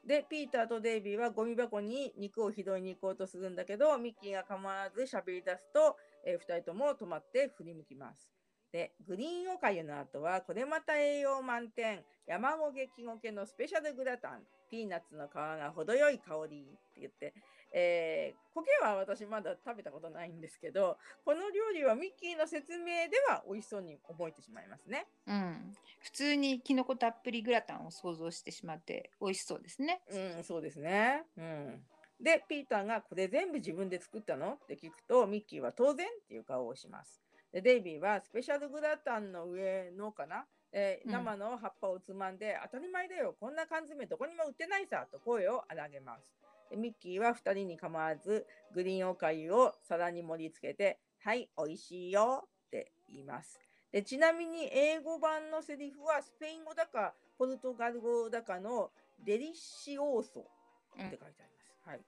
で、ピーターとデイビーはゴミ箱に肉を拾いに行こうとするんだけど、ミッキーが構わず喋り出すと、えー、2人とも止まって振り向きます。で、グリーンおかゆの後は、これまた栄養満点、山ごげきごけのスペシャルグラタン、ピーナッツの皮が程よい香りって言って、えー、苔は私まだ食べたことないんですけど、この料理はミッキーの説明では美味しそうに覚えてしまいますね。うん。普通にきのこたっぷりグラタンを想像してしまって美味しそうですね。うん、そうですね。うん。で、ピーターがこれ全部自分で作ったの？って聞くと、ミッキーは当然っていう顔をします。で、デイビーはスペシャルグラタンの上のかな？えー、生の葉っぱをつまんで、うん、当たり前だよ、こんな缶詰どこにも売ってないさと声を荒げます。でミッキーは2人に構わずグリーンおかゆを皿に盛り付けて「はい美味しいよ」って言います。でちなみに英語版のセリフはスペイン語だかポルトガル語だかのデリシオーソって書いてあります。はい。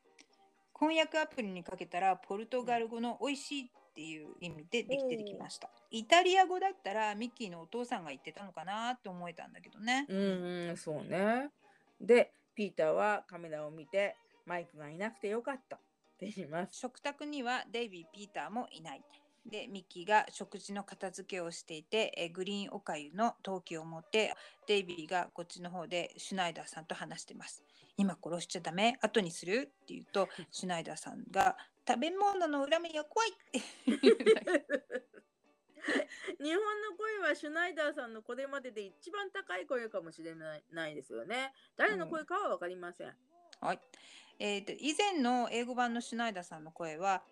翻訳アプリにかけたらポルトガル語の美味しいっていう意味でできてきました。イタリア語だったらミッキーのお父さんが言ってたのかなって思えたんだけどね。うんうん、そうね。で、ピーターはカメラを見て、マイクがいなくてよかったって言います。食卓にはデイビー・ピーターもいない。でミッキーが食事の片付けをしていてえグリーンおかゆの陶器を持ってデイビーがこっちの方でシュナイダーさんと話してます。今殺しちゃダメ？後にする？って言うとシュナイダーさんが食べ物の恨みが怖い <laughs> 日本の声はシュナイダーさんのこれまでで一番高い声かもしれないないですよね。誰の声かは分かりません。はい。えーと以前の英語版のシュナイダーさんの声は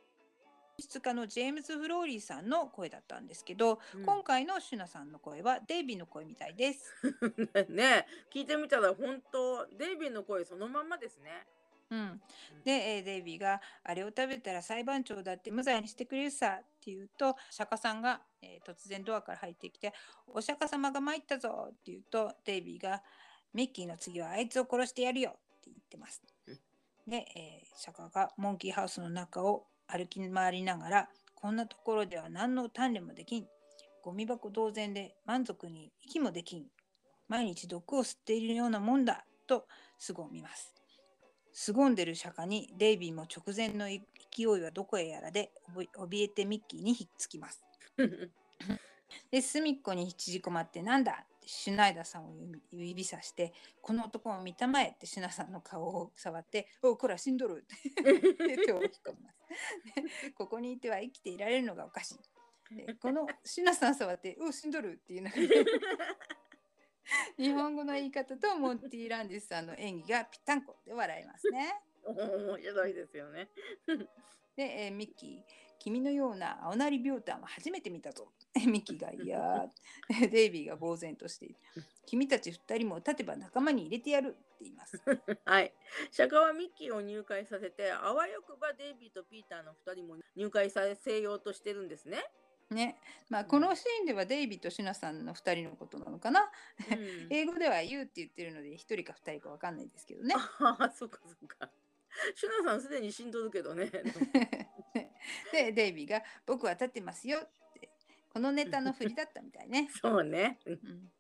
演出家のジェームズ・フローリーさんの声だったんですけど、うん今回のシュナさんの声はデイビーの声みたいです。<laughs> ね聞いてみたら本当デイビーの声そのまんまですね。うん、で、えーデイビーが「あれを食べたら裁判長だって無罪にしてくれるさ」って言うと釈迦さんが、えー突然ドアから入ってきて「お釈迦様が参ったぞ」って言うとデイビーが「ミッキーの次はあいつを殺してやるよ」って言ってます。で、えー釈迦がモンキーハウスの中を歩き回りながらこんなところでは何の鍛錬もできんゴミ箱同然で満足に息もできん毎日毒を吸っているようなもんだと凄みます。凄んでる釈迦にデイビーも直前の勢いはどこへやらで怯えてミッキーにひっつきます。<laughs> で隅っこに縮こまってなんだ？ってシュナイダーさんを指指さしてこの男を見たまえってシュナさんの顔を触っておこら死んどる <laughs> って手を引っ込みます。でここにいては生きていられるのがおかしい。でこのシュナさん触ってお死んどるっていうのが <laughs> <laughs> 日本語の言い方とモンティ・ランディスさんの演技がぴったんこで笑いますね。面白いですよね。で、えーミッキー、君のような青なりビョータンは初めて見たぞ。ミッキーが、いやー、<laughs> デイビーが呆然としている。君たち二人も立てば仲間に入れてやるって言います。<laughs> はい。釈迦はミッキーを入会させて、あわよくばデイビーとピーターの2人も入会させようとしてるんですね。ね。まあ、このシーンではデイビーとシュナさんの二人のことなのかな。うん <laughs> 英語では言うって言ってるので、一人か二人かわかんないですけどね。ああ、そっかそっか。シュナさんすでに死んどるけどね。<laughs> で、デイビーが、僕は立ってますよって。このネタの振りだったみたいね。<laughs> そうね。うん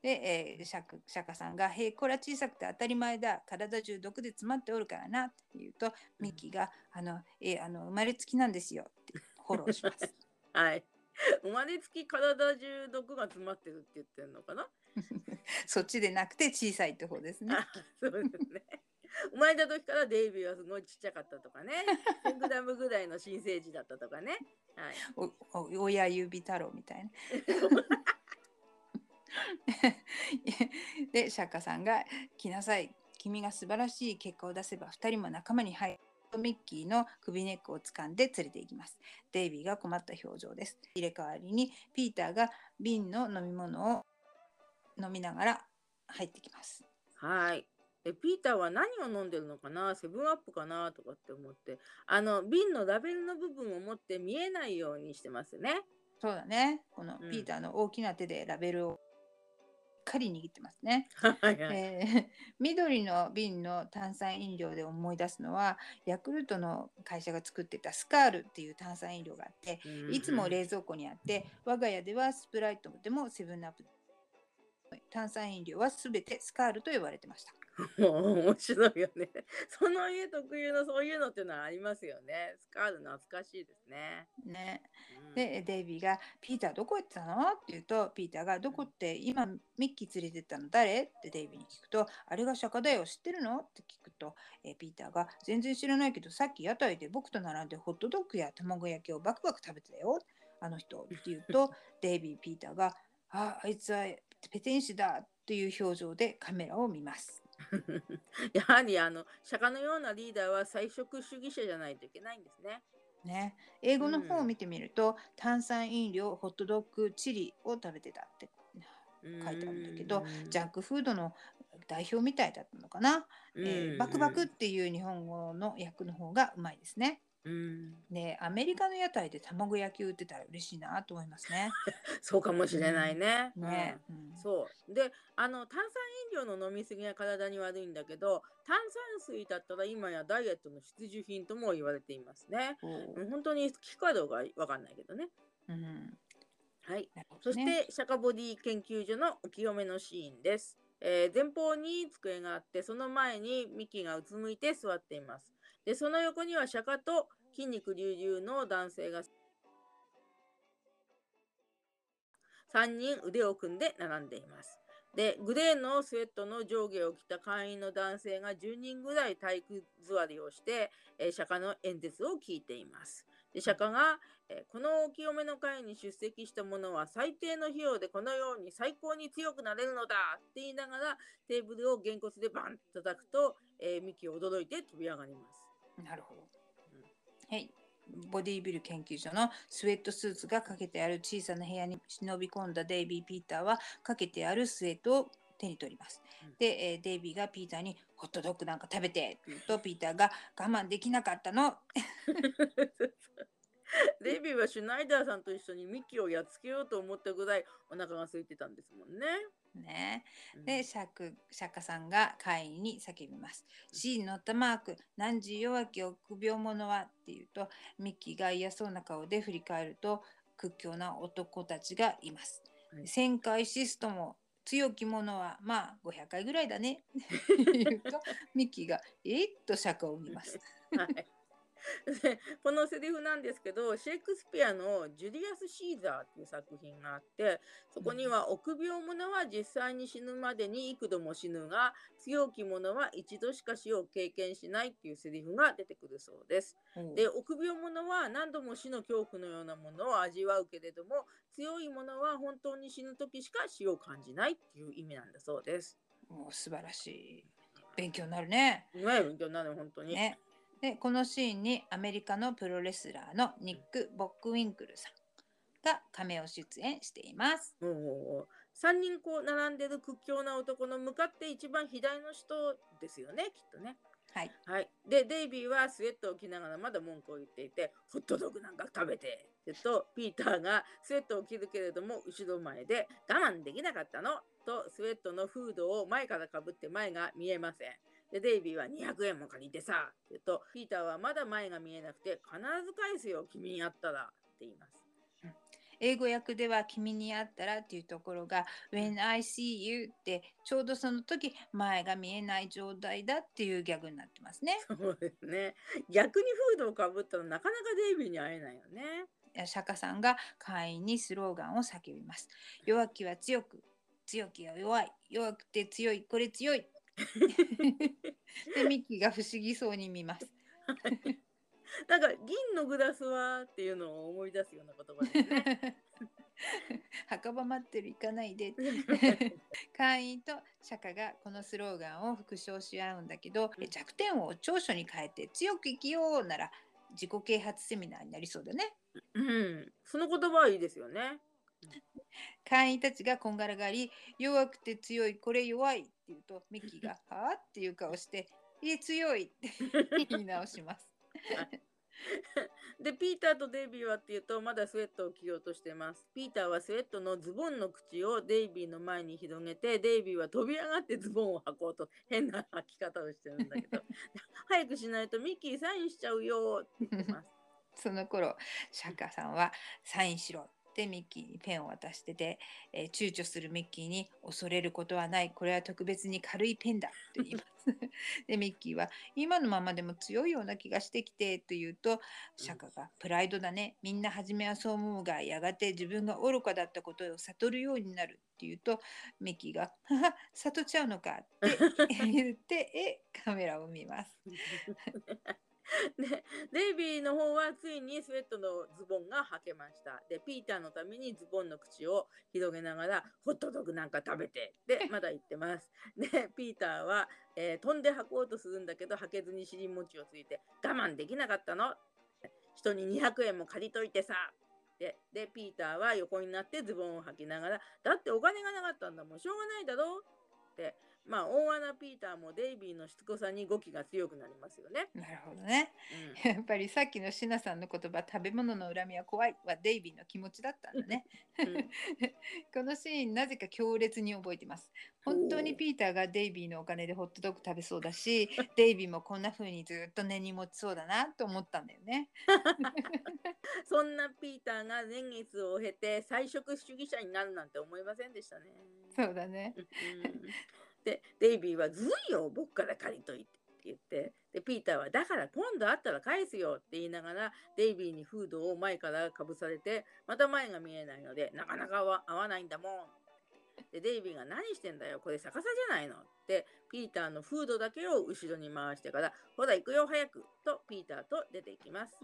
で、えー、釈釈迦さんが「へえこれは小さくて当たり前だ体中毒で詰まっておるからな」って言うとミッキーが「あのえーあの生まれつきなんですよ」ってフォローします。はい。生まれつき体中毒が詰まってるって言ってるのかな？<laughs> そっちでなくて小さいって方ですね。あそうですね。生まれた時からデイビーはすごいちっちゃかったとかね。100グラムぐらいの新生児だったとかね。はい。おお親指太郎みたいな。<laughs> で釈迦さんが「来なさい君が素晴らしい結果を出せば2人も仲間に入る」ミッキーの首根っこを掴んで連れて行きます。デイビーが困った表情です。入れ替わりにピーターが瓶の飲み物を飲みながら入ってきます。はい。でピーターは何を飲んでるのかな？セブンアップかなとかって思ってあの瓶のラベルの部分を持って見えないようにしてますね。そうだね。このうんピーターの大きな手でラベルをかり握ってますね。えー <laughs> 緑の瓶の炭酸飲料で思い出すのはヤクルトの会社が作ってたスカールっていう炭酸飲料があっていつも冷蔵庫にあって我が家ではスプライトでもセブンアップ炭酸飲料はすべてスカールと呼ばれてました。もう面白いよね。その家特有のそういうのっていうのはありますよね。スカール懐かしいですね。ね、うんでデイビーが「ピーターどこ行ってたの?」って言うとピーターが「どこって今ミッキー連れてったの誰?」ってデイビーに聞くと「あれが釈迦だよ知ってるの?」って聞くと、えピーターが「全然知らないけどさっき屋台で僕と並んでホットドッグや卵焼きをバクバク食べてたよあの人」って言うとデイビーピーターが「ああいつはペテン師だ」っていう表情でカメラを見ます。<laughs> やはりあの釈迦のようなリーダーは菜食主義者じゃないといけないんですね。ね、英語の方を見てみると、炭酸飲料ホットドッグチリを食べてたって書いてあるんだけどジャンクフードの代表みたいだったのかな、うんえーバクバクっていう日本語の訳の方がうまいですね。うん、でアメリカの屋台で卵焼き売ってたら嬉しいなと思いますね。<laughs> そうかもしれないね。ね、ううんんそうであの炭酸飲料の飲み過ぎが体に悪いんだけど炭酸水だったら今やダイエットの必需品とも言われていますね。うん本当に効くかどうかわかんないけどね。うんはい。なるほそして、釈迦ボディ研究所のお清めのシーンです。えー前方に机があって、その前にミキがうつむいて座っています。で、その横には釈迦と筋肉隆々の男性が3人腕を組んで並んでいます。で、グレーのスウェットの上下を着た会員の男性が10人ぐらい体育座りをして、えー釈迦の演説を聞いています。で、釈迦が、えーこのお清めの会に出席した者は最低の費用でこのように最高に強くなれるのだって言いながらテーブルをげんこつでバンと叩くと、えーミキ驚いて飛び上がります。なるほど。はい。ボディービル研究所のスウェットスーツがかけてある小さな部屋に忍び込んだデイビー・ピーターはかけてあるスウェットを手に取りますうん。で、えーデイビーがピーターにホットドッグなんか食べてって言うとピーターが我慢できなかったの？<laughs> デイビーはシュナイダーさんと一緒にミキをやっつけようと思ったぐらいお腹が空いてたんですもんね。ね。うんで、シャク釈迦さんが会員に叫びます。C に乗ったマーク、何時弱き臆病者は？っていうと、ミッキーが嫌そうな顔で振り返ると、屈強な男たちがいます。はい1000回シストも強き者はまあ500回ぐらいだね。<laughs> 言うと、ミッキーがえっ？と釈迦を見ます。<laughs> はいで <laughs> このセリフなんですけどシェイクスピアの「ジュリアス・シーザー」っていう作品があってそこには臆病者は実際に死ぬまでに幾度も死ぬが強き者は一度しか死を経験しないっていうセリフが出てくるそうです。で臆病者は何度も死の恐怖のようなものを味わうけれども強い者は本当に死ぬ時しか死を感じないっていう意味なんだそうです。もう素晴らしい。勉強になるね。うまい勉強になる本当に。ね。でこのシーンにアメリカのプロレスラーのニック・ボックウィンクルさんがカメオ出演しています。おー3人こう並んでる屈強な男の向かって一番左の人ですよねきっとね。はい。はい、でデイビーはスウェットを着ながらまだ文句を言っていて「ホットドッグなんか食べて」ってとピーターがスウェットを着るけれども後ろ前で「我慢できなかったの?」とスウェットのフードを前からかぶって前が見えません。でデイビーは200円も借りてさって言うとピーターはまだ前が見えなくて必ず返すよ君に会ったらって言います。英語訳では君に会ったらっていうところが When I see you ってちょうどその時前が見えない状態だっていうギャグになってますね。そうですね。逆にフードをかぶったらなかなかデイビーに会えないよね。釈迦さんが会員にスローガンを叫びます。弱きは強く、強きは弱い、弱くて強い、これ強い。で、ミッキーが不思議そうに見ます。<laughs> なんか銀のグラスはっていうのを思い出すような言葉ですね。<laughs> 墓場待ってる行かないで。<laughs> 会員と釈迦がこのスローガンを復唱し合うんだけどうん弱点を長所に変えて強く生きようなら自己啓発セミナーになりそうだね。うん、その言葉はいいですよね。会員たちがこんがらがり弱くて強いこれ弱い言うとミッキーが「<laughs> はあ?」っていう顔して「いえ強い」って <laughs> 言い直します。で、ピーターとデイビーはっていうと、まだスウェットを着ようとしてます。ピーターはスウェットのズボンの口をデイビーの前に広げて、デイビーは飛び上がってズボンを履こうと変な履き方をしてるんだけど、<laughs> 早くしないとミッキーサインしちゃうよって言ってます。その頃釈迦さんは「サインしろ」ってミッキーにペンを渡してて、えー躊躇するミッキーに「恐れることはないこれは特別に軽いペンだ」と言います。<laughs> でミッキーは「今のままでも強いような気がしてきて」と言うと釈迦が「プライドだねみんな初めはそう思うがやがて自分が愚かだったことを悟るようになる」って言うとミッキーが「はは悟っちゃうのか」って言って <laughs> えカメラを見ます。<laughs> <laughs> で、デイビーの方はついにスウェットのズボンが履けました。で、ピーターのためにズボンの口を広げながら、ホットドッグなんか食べて、で、まだ言ってます。で、ピーターは、えー飛んで履こうとするんだけど、履けずに尻餅をついて、我慢できなかったの人に200円も借りといてさ。で、で、ピーターは横になってズボンを履きながら、だってお金がなかったんだもん、しょうがないだろって、まあ大穴ピーターもデイビーのしつこさに語気が強くなりますよね。なるほどね。うんやっぱりさっきのシナさんの言葉食べ物の恨みは怖いはデイビーの気持ちだったんだね。うん <laughs> このシーンなぜか強烈に覚えてます。本当にピーターがデイビーのお金でホットドッグ食べそうだし、<laughs> デイビーもこんな風にずっと根に持ちそうだなと思ったんだよね。<laughs> そんなピーターが年月を経て菜食主義者になるなんて思いませんでしたね。そうだね。うんでデイビーは「ずるいよ僕から借りといて」って言ってでピーターは「だから今度会ったら返すよ」って言いながらデイビーにフードを前からかぶされてまた前が見えないのでなかなか合わないんだもん。でデイビーが「何してんだよこれ逆さじゃないの」ってピーターのフードだけを後ろに回してから「ほら行くよ早く」とピーターと出ていきます。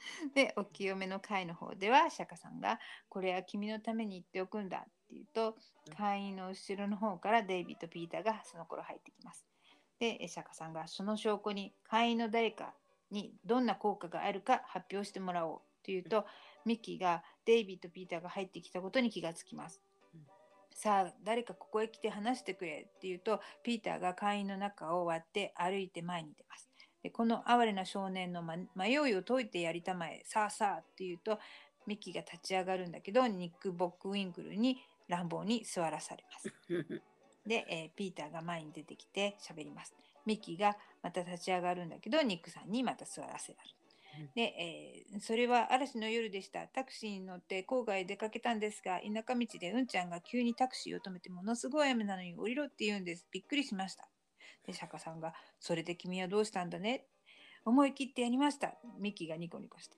<laughs> で、お清めの会の方では釈迦さんが「これは君のために言っておくんだ」って言うとうん会員の後ろの方からデイビーとピーターがその頃入ってきます。で、え釈迦さんがその証拠に会員の誰かにどんな効果があるか発表してもらおうというとミッキーがデイビーとピーターが入ってきたことに気がつきますうん。さあ誰かここへ来て話してくれって言うとピーターが会員の中を割って歩いて前に出ます。でこの哀れな少年のま迷いを解いてやりたまえさあさあって言うとミッキーが立ち上がるんだけどニック・ボックウィンクルに乱暴に座らされます。で、えーピーターが前に出てきて喋ります。ミッキーがまた立ち上がるんだけどニックさんにまた座らせられるうん。で、えーそれは嵐の夜でした。タクシーに乗って郊外へ出かけたんですが、田舎道でうんちゃんが急にタクシーを止めてものすごい雨なのに降りろって言うんです。びっくりしました。で、釈迦さんが、それで君はどうしたんだね？思い切ってやりました。ミッキーがニコニコして。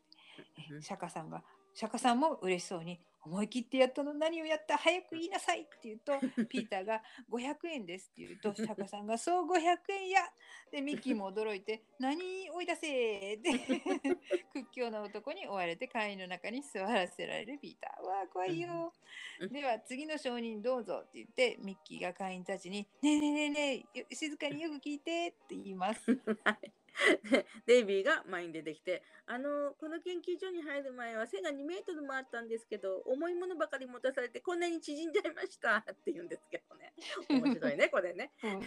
釈迦さんが、釈迦さんも嬉しそうに、思い切ってやったの。何をやった？早く言いなさいって言うと、<laughs> ピーターが500円ですって言うと、釈迦さんが、そう500円や！で、ミッキーも驚いて、何追い出せー？って、<laughs> 屈強な男に追われて会員の中に座らせられるピーター。わあ、怖いよ。うん。では、次の証人どうぞって言って、ミッキーが会員たちに、ねえねえねえねえよ、静かによく聞いてって言います。<laughs> <laughs> デイビーが前に出てきて「あのこの研究所に入る前は背が2メートルもあったんですけど重いものばかり持たされてこんなに縮んじゃいました」って言うんですけどね面白いねこれね。<laughs> うん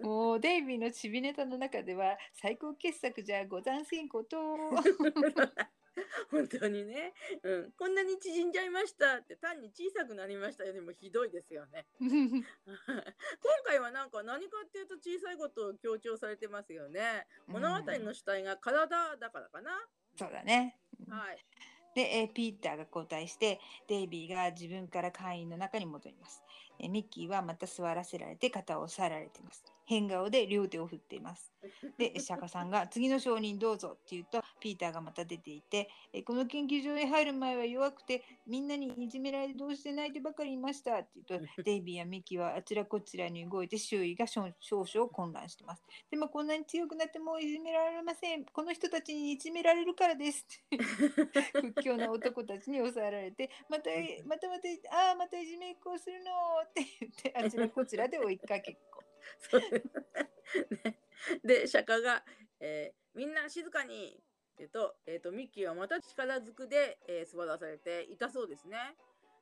もうデイビーのちびネタの中では最高傑作じゃござんせんこと。<laughs> <laughs> 本当にね、うん、こんなに縮んじゃいましたって単に小さくなりましたよりもひどいですよね。<laughs> 今回はなんか何かっていうと小さいことを強調されてますよね。物語の主体が体だからかな。そうだね。はい。で、えーピーターが交代してデイビーが自分から会員の中に戻ります。えーミッキーはまた座らせられて肩を押さえられています。変顔で両手を振っています。<laughs> で、釈迦さんが次の証人どうぞって言うと、ピーターがまた出ていて、えこの研究所へ入る前は弱くて、みんなにいじめられてどうして泣いてばかりいましたって言うと、<laughs> デイビーやミキはあちらこちらに動いて周囲が少少々混乱してます。でもこんなに強くなってもういじめられません。この人たちにいじめられるからです。<laughs> 屈強な男たちに抑えられて、また、またまた、ああ、またいじめっこをするのって言って、あちらこちらで追いかけっこ。<laughs> でねで釈迦が、えーみんな静かに」っと,、えー、とミッキーはまた力ずくで、えー座らされて痛そうですね。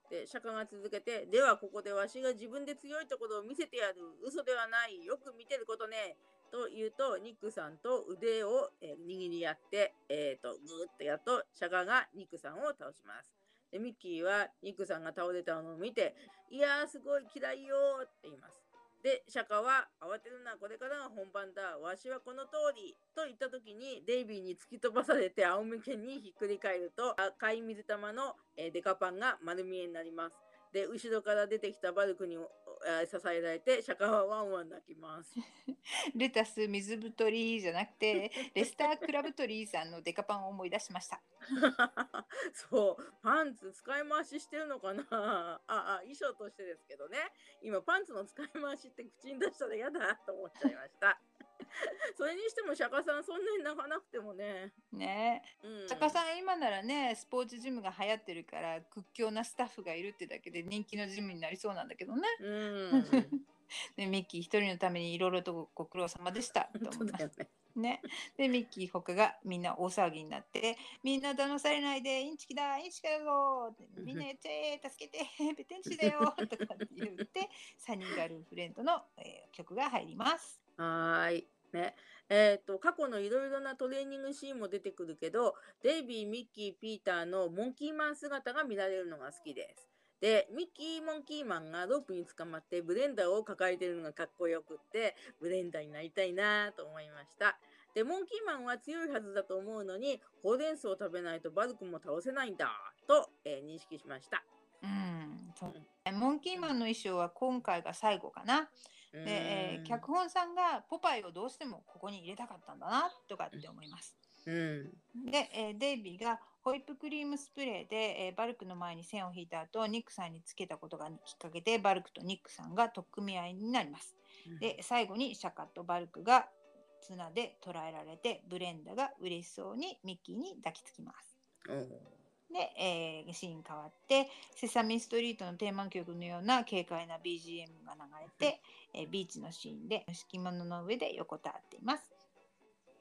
で釈迦が続けて「ではここでわしが自分で強いところを見せてやる嘘ではないよく見てることね」と言うとニックさんと腕を、えー握り合って、えー、とグーッとやると釈迦がニックさんを倒します。でミッキーはニックさんが倒れたのを見て「いやーすごい嫌いよ」って言います。で釈迦は「慌てるなこれからが本番だわしはこの通り」と言った時にデイビーに突き飛ばされて仰向けにひっくり返ると赤い水玉の、デカパンが丸見えになります。で後ろから出てきたバルクに、えー支えられて釈迦はワンワン泣きます。<laughs> レタス水太りじゃなくてレスタークラブトリーさんのデカパンを思い出しました。<laughs> そうパンツ使い回ししてるのかな？<laughs> ああ衣装としてですけどね今パンツの使い回しって口に出したら嫌だと思っちゃいました <laughs> それにしても釈迦さんそんなに泣かなくてもね、ねうん、坂さん今ならねスポーツジムが流行ってるから屈強なスタッフがいるってだけで人気のジムになりそうなんだけどね。うんで <laughs> ミッキー一人のためにいろいろとご苦労様でした <laughs> と本思います。ねね、でミッキー他がみんな大騒ぎになって「みんな騙されないでインチキだインチキだぞ!」みんなやっちゃえ助けてペテンチだよ!」とかって言って Sunny Girlfriend の、えー曲が入ります。はーい。ね。えっ、と、過去のいろいろなトレーニングシーンも出てくるけど、デイビー、ミッキー、ピーターのモンキーマン姿が見られるのが好きです。で、ミッキーモンキーマンがロープに捕まってブレンダーを抱えてるのがかっこよくって、ブレンダーになりたいなと思いました。で、モンキーマンは強いはずだと思うのに、ほうれん草を食べないとバルクも倒せないんだと、えー認識しました。うん、そうモンキーマンの衣装は今回が最後かな。で、えーうん脚本さんがポパイをどうしてもここに入れたかったんだなとかって思います。うん。で、えーデイビーがホイップクリームスプレーで、えーバルクの前に線を引いた後ニックさんにつけたことがきっかけでバルクとニックさんが取っ組み合いになります。で最後にシャカとバルクが綱で捕らえられてブレンダが嬉しそうにミッキーに抱きつきます。うんで、えーシーン変わって「セサミストリート」のテーマ曲のような軽快な BGM が流れて、えービーチのシーンで敷物の上で横たわっています。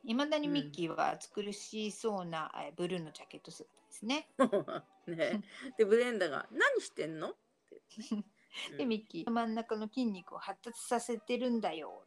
いまだにミッキーは暑苦しそうな、えーブルーのジャケット姿ですね。<laughs> ね、でブレンダーが「何してんの?」って、でミッキー真ん中の筋肉を発達させてるんだよ。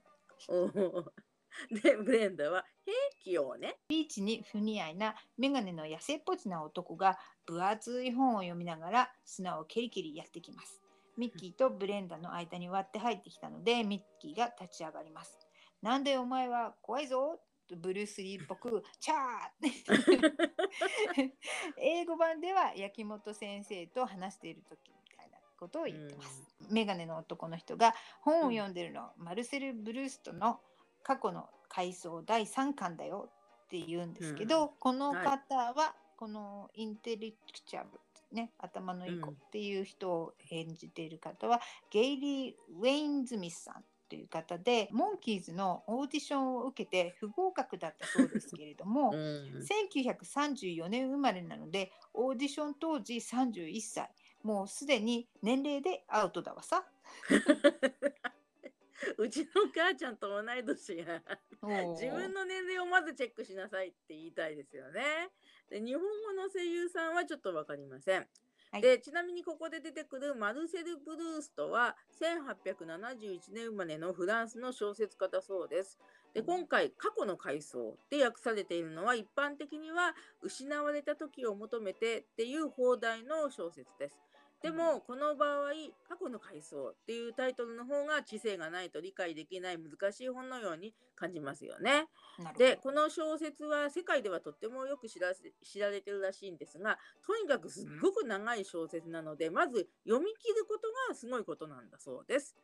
でブレンダーは「兵器をねビーチに不似合いなメガネの痩せっぽちな男が分厚い本を読みながら砂をケリケリやってきます。ミッキーとブレンダの間に割って入ってきたのでミッキーが立ち上がります。なんでお前は怖いぞとブルース・リーっぽく「チャー! <laughs>」英語版では焼き本先生と話している時みたいなことを言ってます。メガネの男の人が本を読んでるの、マルセル・ブルーストの過去の回想第3巻だよって言うんですけど、うんこの方は、このインテレクチャブね頭のいい子うん。っていう人を演じている方は、ゲイリー・ウェインズミスさんという方でモンキーズのオーディションを受けて不合格だったそうですけれども、<laughs> うん。1934年生まれなのでオーディション当時31歳。もうすでに年齢でアウトだわさ。<laughs> うちの母ちゃんと同い年や。自分の年齢をまずチェックしなさいって言いたいですよね。で日本語の声優さんはちょっと分かりません。はいでちなみにここで出てくるマルセル・ブルーストは1871年生まれのフランスの小説家だそうです。で今回過去の回想で訳されているのは一般的には失われた時を求めてっていう放題の小説です。でもこの場合過去の回想っていうタイトルの方が知性がないと理解できない難しい本のように感じますよね。でこの小説は世界ではとってもよく知らせ知られてるらしいんですがとにかくすっごく長い小説なのでまず読み切ることがすごいことなんだそうです。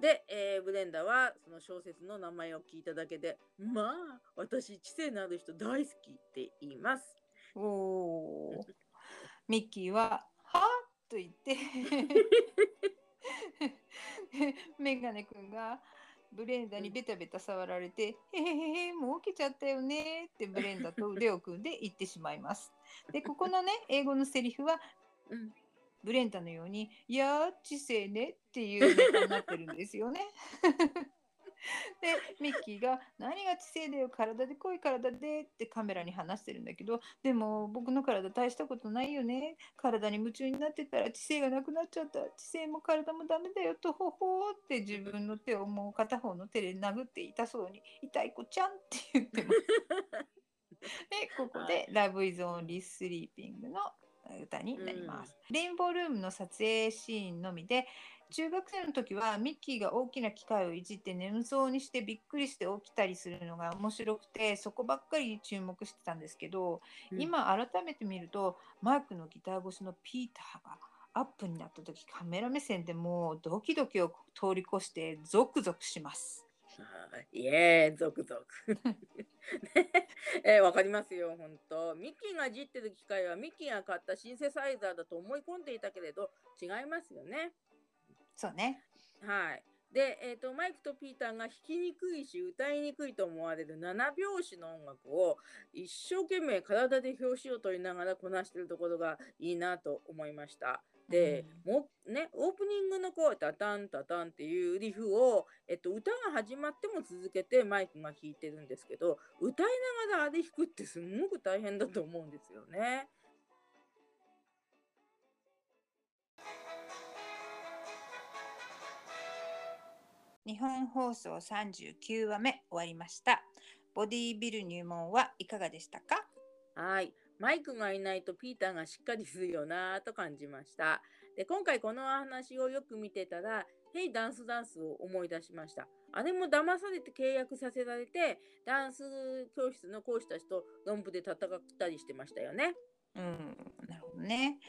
で、えーブレンダはその小説の名前を聞いただけで「まあ私知性のある人大好き」って言います。おーミッキーは「はと言って <laughs> メガネ君がブレンダにベタベタ触られて「へへへへもう起きちゃったよね」ってブレンダと腕を組んで言ってしまいます。でここのね英語のセリフはうんブレンダのように「いやー知性ね」っていうネタになってるんですよね。<laughs> でミッキーが「何が知性だよ体で濃い体で」ってカメラに話してるんだけどでも僕の体大したことないよね体に夢中になってたら知性がなくなっちゃった知性も体もダメだよとほほーって自分の手をもう片方の手で殴って痛そうに「痛い子ちゃん」って言ってます。<laughs> でここで「Love is only sleeping」の歌になります。レインボールームの撮影シーンのみで中学生の時はミッキーが大きな機械をいじって眠そうにしてびっくりして起きたりするのが面白くてそこばっかり注目してたんですけど、うん今改めて見るとマイクのギター越しのピーターがアップになった時カメラ目線でもうドキドキを通り越してゾクゾクします。はいイエーイ、ゾクゾク。ねえーわかりますよ、本当。ミッキーがいじってる機械はミッキーが買ったシンセサイザーだと思い込んでいたけれど、違いますよね。そうね。はい。で、えーと、マイクとピーターが弾きにくいし、歌いにくいと思われる7拍子の音楽を一生懸命体で拍子を取りながらこなしているところがいいなと思いました。で、もうね、オープニングのこう、タタンタタンっていうリフを、えっと、歌が始まっても続けてマイクが弾いてるんですけど、歌いながらあれ弾くってすんごく大変だと思うんですよね。日本放送39話目終わりました。ボディービル入門はいかがでしたか？はい。マイクがいないとピーターがしっかりするよなぁと感じました。で、今回この話をよく見てたら、ヘイダンスダンスを思い出しました。あれも騙されて契約させられて、ダンス教室の講師たちと論文で戦ったりしてましたよね。うん、ね。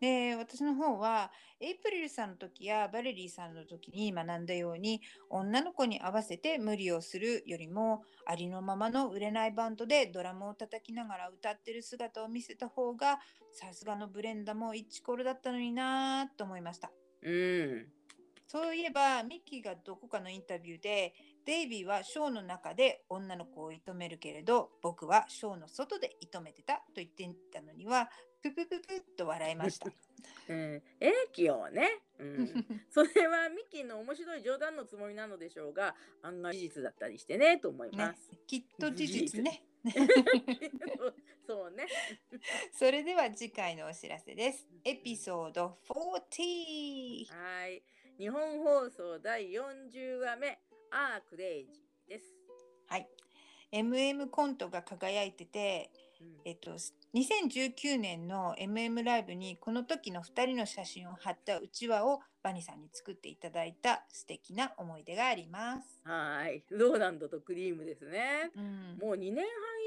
で、私の方は、エイプリルさんの時やバレリーさんの時に学んだように、女の子に合わせて無理をするよりも、ありのままの売れないバンドでドラムを叩きながら歌ってる姿を見せた方が、さすがのブレンダもイチコロだったのになぁと思いました。うん。そういえば、ミッキーがどこかのインタビューで、デイビーはショーの中で女の子を射止めるけれど、僕はショーの外で射止めてたと言っていたのには、ププププッと笑いました。<laughs> うん、えー、器用ね。うん。<laughs> それはミッキーの面白い冗談のつもりなのでしょうが、案外事実だったりしてね、と思いまねす。、きっと事実ね。<laughs> そうね。それでは次回のお知らせです。エピソード40。はい。日本放送第40話目、アークレイジーです。はい。MM コントが輝いてて、うんえっと、2019年の MM ライブにこの時の2人の写真を貼ったうちわをバニさんに作っていただいた素敵な思い出があります。はい。ローランドとクリームですね。うん、もう2年半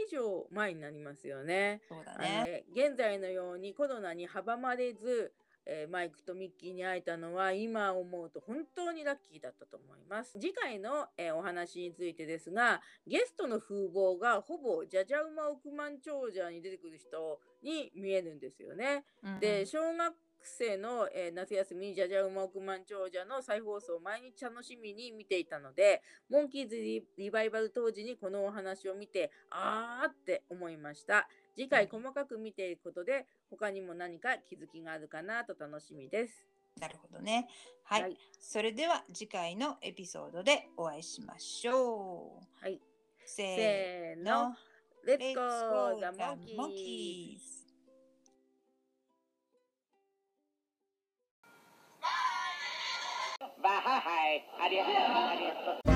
以上前になりますよね。そうだね。現在のようにコロナに阻まれず、えーマイクとミッキーに会えたのは今思うと本当にラッキーだったと思います。次回の、えーお話についてですが、ゲストの風貌がほぼジャジャウマ億万長者に出てくる人に見えるんですよね。うんで、小学生の、えー夏休みにジャジャウマ億万長者の再放送を毎日楽しみに見ていたので、モンキーズリリバイバル当時にこのお話を見て、あーって思いました。次回細かく見ていくことで、他にも何か気づきがあるかなと楽しみです。なるほどね。はい、はいそれでは次回のエピソードでお会いしましょう。はい。せせーーのの。。レッ Let's ツゴ go ーザ the モンキー monkeys わははい、ありがとう、ありがとう。